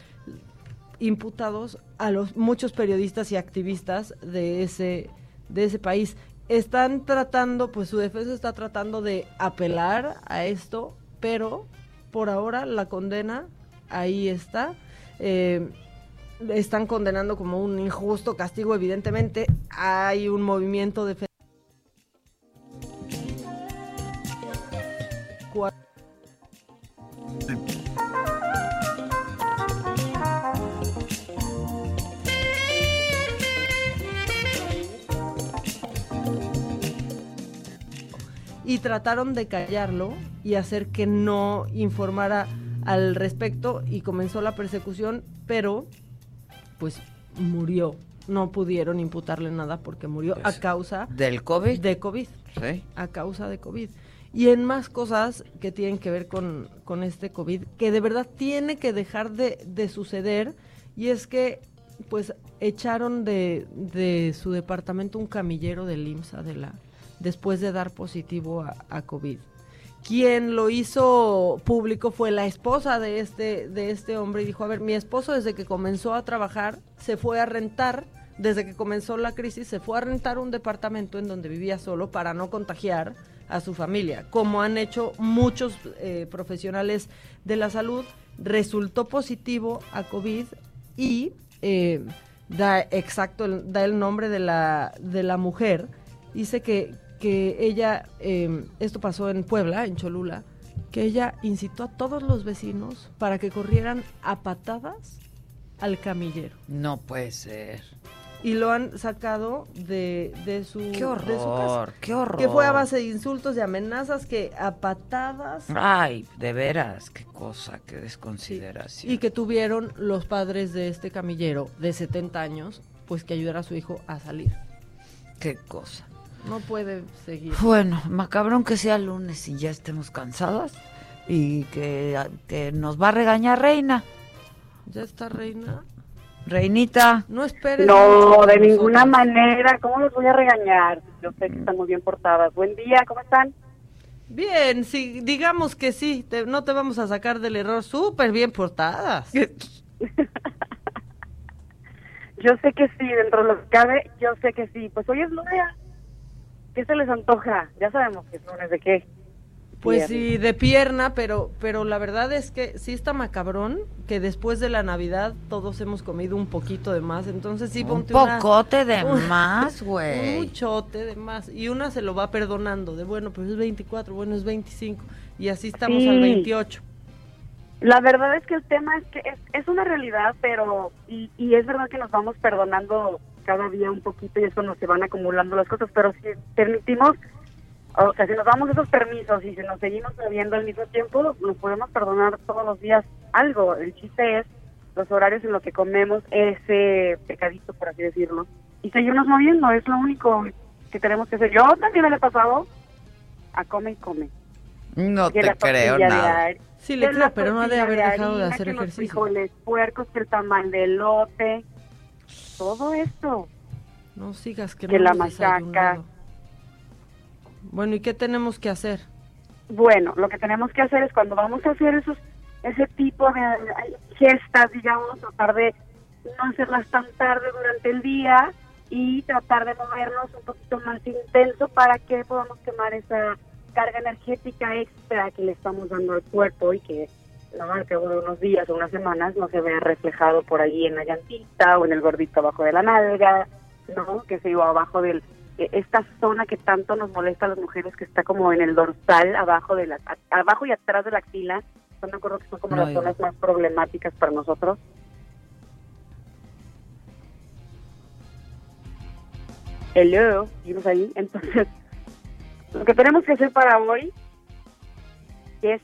imputados a los muchos periodistas y activistas de ese de ese país están tratando pues su defensa está tratando de apelar a esto pero por ahora la condena ahí está. Eh, están condenando como un injusto castigo evidentemente. Hay un movimiento de y trataron de callarlo y hacer que no informara al respecto y comenzó la persecución, pero pues murió. No pudieron imputarle nada porque murió a causa ¿Del COVID? de COVID. Sí. A causa de COVID. Y en más cosas que tienen que ver con, con este COVID, que de verdad tiene que dejar de, de suceder, y es que pues echaron de, de su departamento un camillero del IMSS de la después de dar positivo a, COVID. Quien lo hizo público fue la esposa de este, de este hombre y dijo, a ver, mi esposo desde que comenzó a trabajar se fue a rentar, desde que comenzó la crisis se fue a rentar un departamento en donde vivía solo para no contagiar a su familia, como han hecho muchos eh, profesionales de la salud, resultó positivo a COVID y eh, da exacto, da el nombre de la, de la mujer, dice que, que ella, eh, esto pasó en Puebla, en Cholula, que ella incitó a todos los vecinos para que corrieran a patadas al camillero. No puede ser. Y lo han sacado de, de su, Qué de su horror, casa. qué horror. Que fue a base de insultos, de amenazas, que a patadas. Ay, de veras, qué cosa, qué desconsideración. Y que tuvieron los padres de este camillero de 70 años, pues que ayudar a su hijo a salir. Qué cosa. No puede seguir. Bueno, macabrón que sea lunes y ya estemos cansadas y que, que nos va a regañar Reina. ¿Ya está Reina? Reinita. No esperes. No, de ninguna nosotros. manera. ¿Cómo los voy a regañar? Yo sé que están muy bien portadas. Buen día, ¿cómo están? Bien, sí, digamos que sí, te- no te vamos a sacar del error, súper bien portadas. Yo sé que sí, dentro de lo que cabe, yo sé que sí. Pues hoy es lunes. ¿Qué se les antoja? Ya sabemos que es lunes de qué. Pues sí, de pierna, pero, pero la verdad es que sí está macabrón que después de la Navidad todos hemos comido un poquito de más, entonces sí Un ponte una- pocote de un- más, güey. Un chote de más, y una se lo va perdonando, de bueno, pues es 24, bueno, es 25, y así estamos Sí. al 28. La verdad es que el tema es que es, es una realidad, pero y, y es verdad que nos vamos perdonando cada día un poquito y es cuando se van acumulando las cosas, pero si permitimos, o sea, si nos damos esos permisos y si nos seguimos moviendo al mismo tiempo, nos podemos perdonar todos los días algo. El chiste es los horarios en los que comemos ese pecadito, por así decirlo, y seguirnos moviendo, es lo único que tenemos que hacer. Yo también me lo he pasado a come y come. No Que te creo nada. Sí, le que creo, pero no ha de haber dejado de harina, hacer que los ejercicio. frijoles puercos, que el tamal de elote, todo esto. No sigas que, Que no la machaca. Bueno, ¿y qué tenemos que hacer? Bueno, lo que tenemos que hacer es cuando vamos a hacer esos ese tipo de gestas, digamos, tratar de no hacerlas tan tarde durante el día y tratar de movernos un poquito más intenso para que podamos quemar esa carga energética extra que le estamos dando al cuerpo y que ¿no? cabo de unos días o unas semanas no se vea reflejado por ahí en la llantita o en el gordito abajo de la nalga, ¿no? Que se iba abajo del eh, esta zona que tanto nos molesta a las mujeres que está como en el dorsal abajo de la abajo y atrás de la axila, no me acuerdo que son como No, las zonas más problemáticas para nosotros. Hello, seguimos ahí. Entonces, lo que tenemos que hacer para hoy es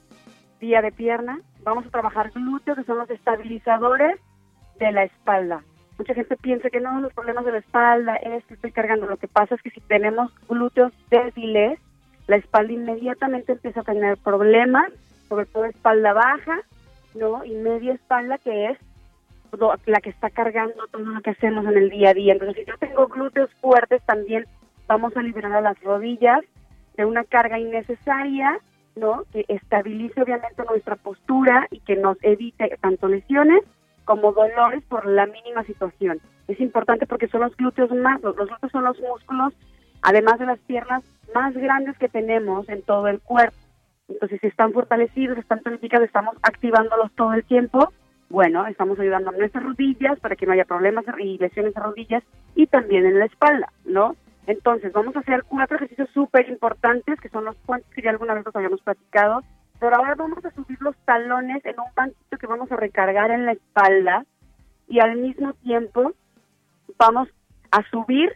día de pierna. Vamos a trabajar glúteos, que son los estabilizadores de la espalda. Mucha gente piensa que no, los problemas de la espalda es que estoy cargando. Lo que pasa es que si tenemos glúteos débiles, la espalda inmediatamente empieza a tener problemas, sobre todo espalda baja, ¿no? Y media espalda, que es la que está cargando todo lo que hacemos en el día a día. Entonces, si yo tengo glúteos fuertes, también vamos a liberar a las rodillas de una carga innecesaria, ¿no? Que estabilice obviamente nuestra postura y que nos evite tanto lesiones como dolores por la mínima situación. Es importante porque son los glúteos más, los glúteos son los músculos, además de las piernas, más grandes que tenemos en todo el cuerpo. Entonces, si están fortalecidos, están tonificados, estamos activándolos todo el tiempo, bueno, estamos ayudando a nuestras rodillas para que no haya problemas y lesiones de rodillas y también en la espalda, ¿no? Entonces, vamos a hacer cuatro ejercicios súper importantes, que son los puentes que ya alguna vez los habíamos platicado, pero ahora vamos a subir los talones en un banquito que vamos a recargar en la espalda y al mismo tiempo vamos a subir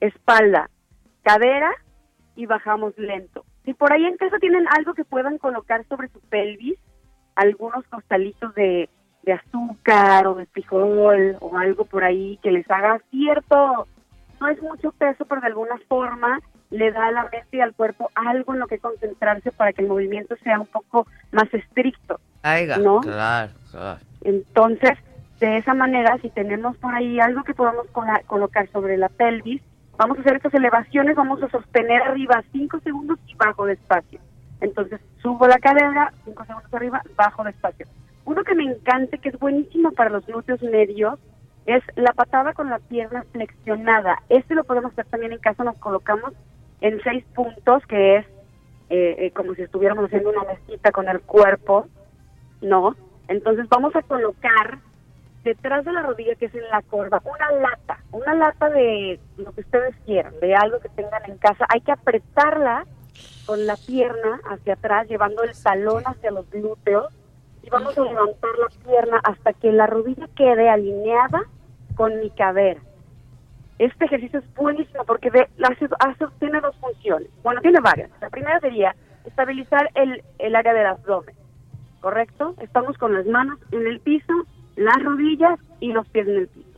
espalda, cadera y bajamos lento. Si por ahí en casa tienen algo que puedan colocar sobre su pelvis, algunos costalitos de, de azúcar o de frijol o algo por ahí que les haga cierto, no es mucho peso, pero de alguna forma le da a la mente y al cuerpo algo en lo que concentrarse para que el movimiento sea un poco más estricto. ¿No? claro, claro. Entonces, de esa manera, si tenemos por ahí algo que podamos colocar sobre la pelvis, vamos a hacer estas elevaciones, vamos a sostener arriba 5 segundos y bajo despacio. Entonces subo la cadera, cinco segundos arriba, bajo despacio. Uno que me encanta, que es buenísimo para los glúteos medios, es la patada con la pierna flexionada. Este lo podemos hacer también en casa, nos colocamos en seis puntos, que es eh, eh, como si estuviéramos haciendo una mezquita con el cuerpo, ¿no? Entonces vamos a colocar detrás de la rodilla, que es en la corva, una lata, una lata de lo que ustedes quieran, de algo que tengan en casa. Hay que apretarla con la pierna hacia atrás, llevando el talón hacia los glúteos y vamos a levantar la pierna hasta que la rodilla quede alineada con mi cadera. Este ejercicio es buenísimo porque de, hace, hace, tiene dos funciones. Bueno, tiene varias. La primera sería estabilizar el, el área del abdomen, ¿correcto? Estamos con las manos en el piso, las rodillas y los pies en el piso.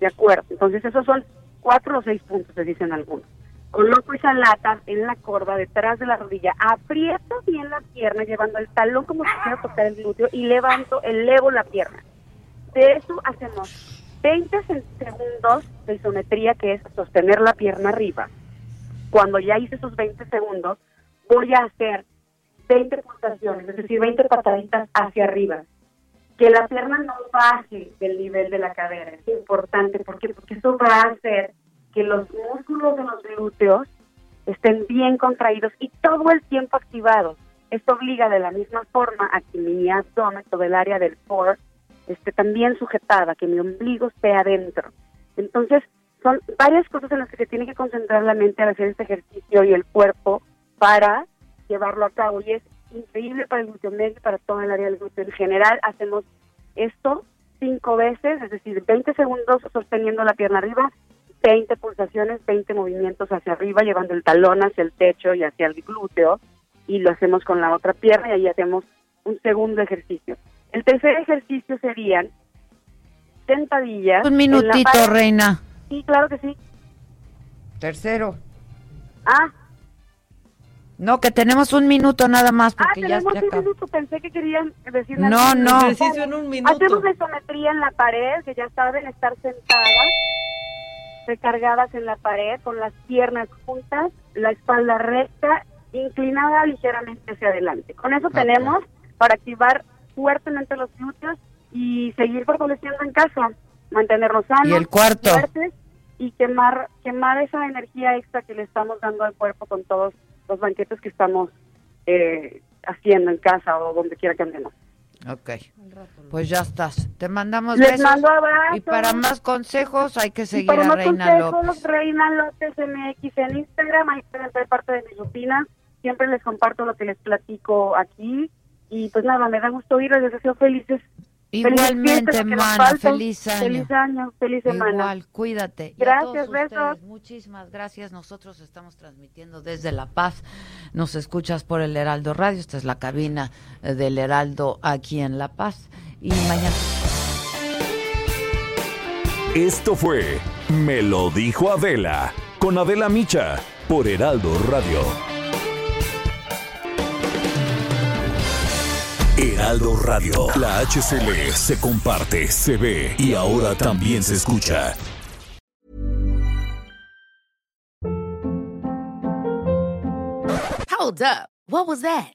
¿De acuerdo? Entonces esos son cuatro o seis puntos, se dicen algunos. Coloco esa lata en la corva detrás de la rodilla, aprieto bien la pierna llevando el talón como si fuera tocar el glúteo y levanto, elevo la pierna. De eso hacemos 20 segundos de isometría, que es sostener la pierna arriba. Cuando ya hice esos 20 segundos, voy a hacer 20 pulsaciones, es decir, 20 pataditas hacia arriba. Que la pierna no baje del nivel de la cadera, es importante, ¿por qué? Porque eso va a hacer que los músculos de los glúteos estén bien contraídos y todo el tiempo activados. Esto obliga de la misma forma a que mi abdomen, todo el área del core, esté también sujetada, que mi ombligo esté adentro. Entonces, son varias cosas en las que se tiene que concentrar la mente al hacer este ejercicio y el cuerpo para llevarlo a cabo. Y es increíble para el glúteo medio y para todo el área del glúteo. En general, hacemos esto cinco veces, es decir, 20 segundos sosteniendo la pierna arriba 20 pulsaciones, 20 movimientos hacia arriba, llevando el talón hacia el techo y hacia el glúteo, y lo hacemos con la otra pierna y ahí hacemos un segundo ejercicio. El tercer ejercicio serían sentadillas. Un minutito, reina. Sí, claro que sí. Tercero. Ah. No, que tenemos un minuto nada más ah, porque ya, tenemos ya un minuto. Pensé que querían decir No, no. Ejercicio en un minuto. Hacemos la isometría en la pared, que ya saben, estar sentadas, recargadas en la pared, con las piernas juntas, la espalda recta, inclinada ligeramente hacia adelante. Con eso tenemos para activar fuertemente los glúteos y seguir fortaleciendo en casa, mantenernos sanos, Y el cuarto. fuertes y quemar quemar esa energía extra que le estamos dando al cuerpo con todos los banquetes que estamos eh, haciendo en casa o donde quiera que andemos. Ok. Pues ya estás. Te mandamos Les besos. mando abrazos. Y para más consejos hay que Y seguir para a más Reina consejos, López. Reina López MX en Instagram, ahí pueden ser parte de mis rutinas. Siempre les comparto lo que les platico aquí. Y pues nada, me da gusto oírles, les deseo felices. Igualmente, fiestas, lo que nos mana, falta. feliz año. Feliz año, feliz semana. Igual, cuídate. Y a Gracias, todos besos. ustedes, muchísimas gracias. Nosotros estamos transmitiendo desde La Paz. Nos escuchas por el Heraldo Radio. Esta es la cabina eh, del Heraldo aquí en La Paz. Y mañana. Esto fue Me lo dijo Adela con Adela Micha por Heraldo Radio. Heraldo Radio, la HCL se comparte, se ve y ahora también se escucha. Hold up. What was that?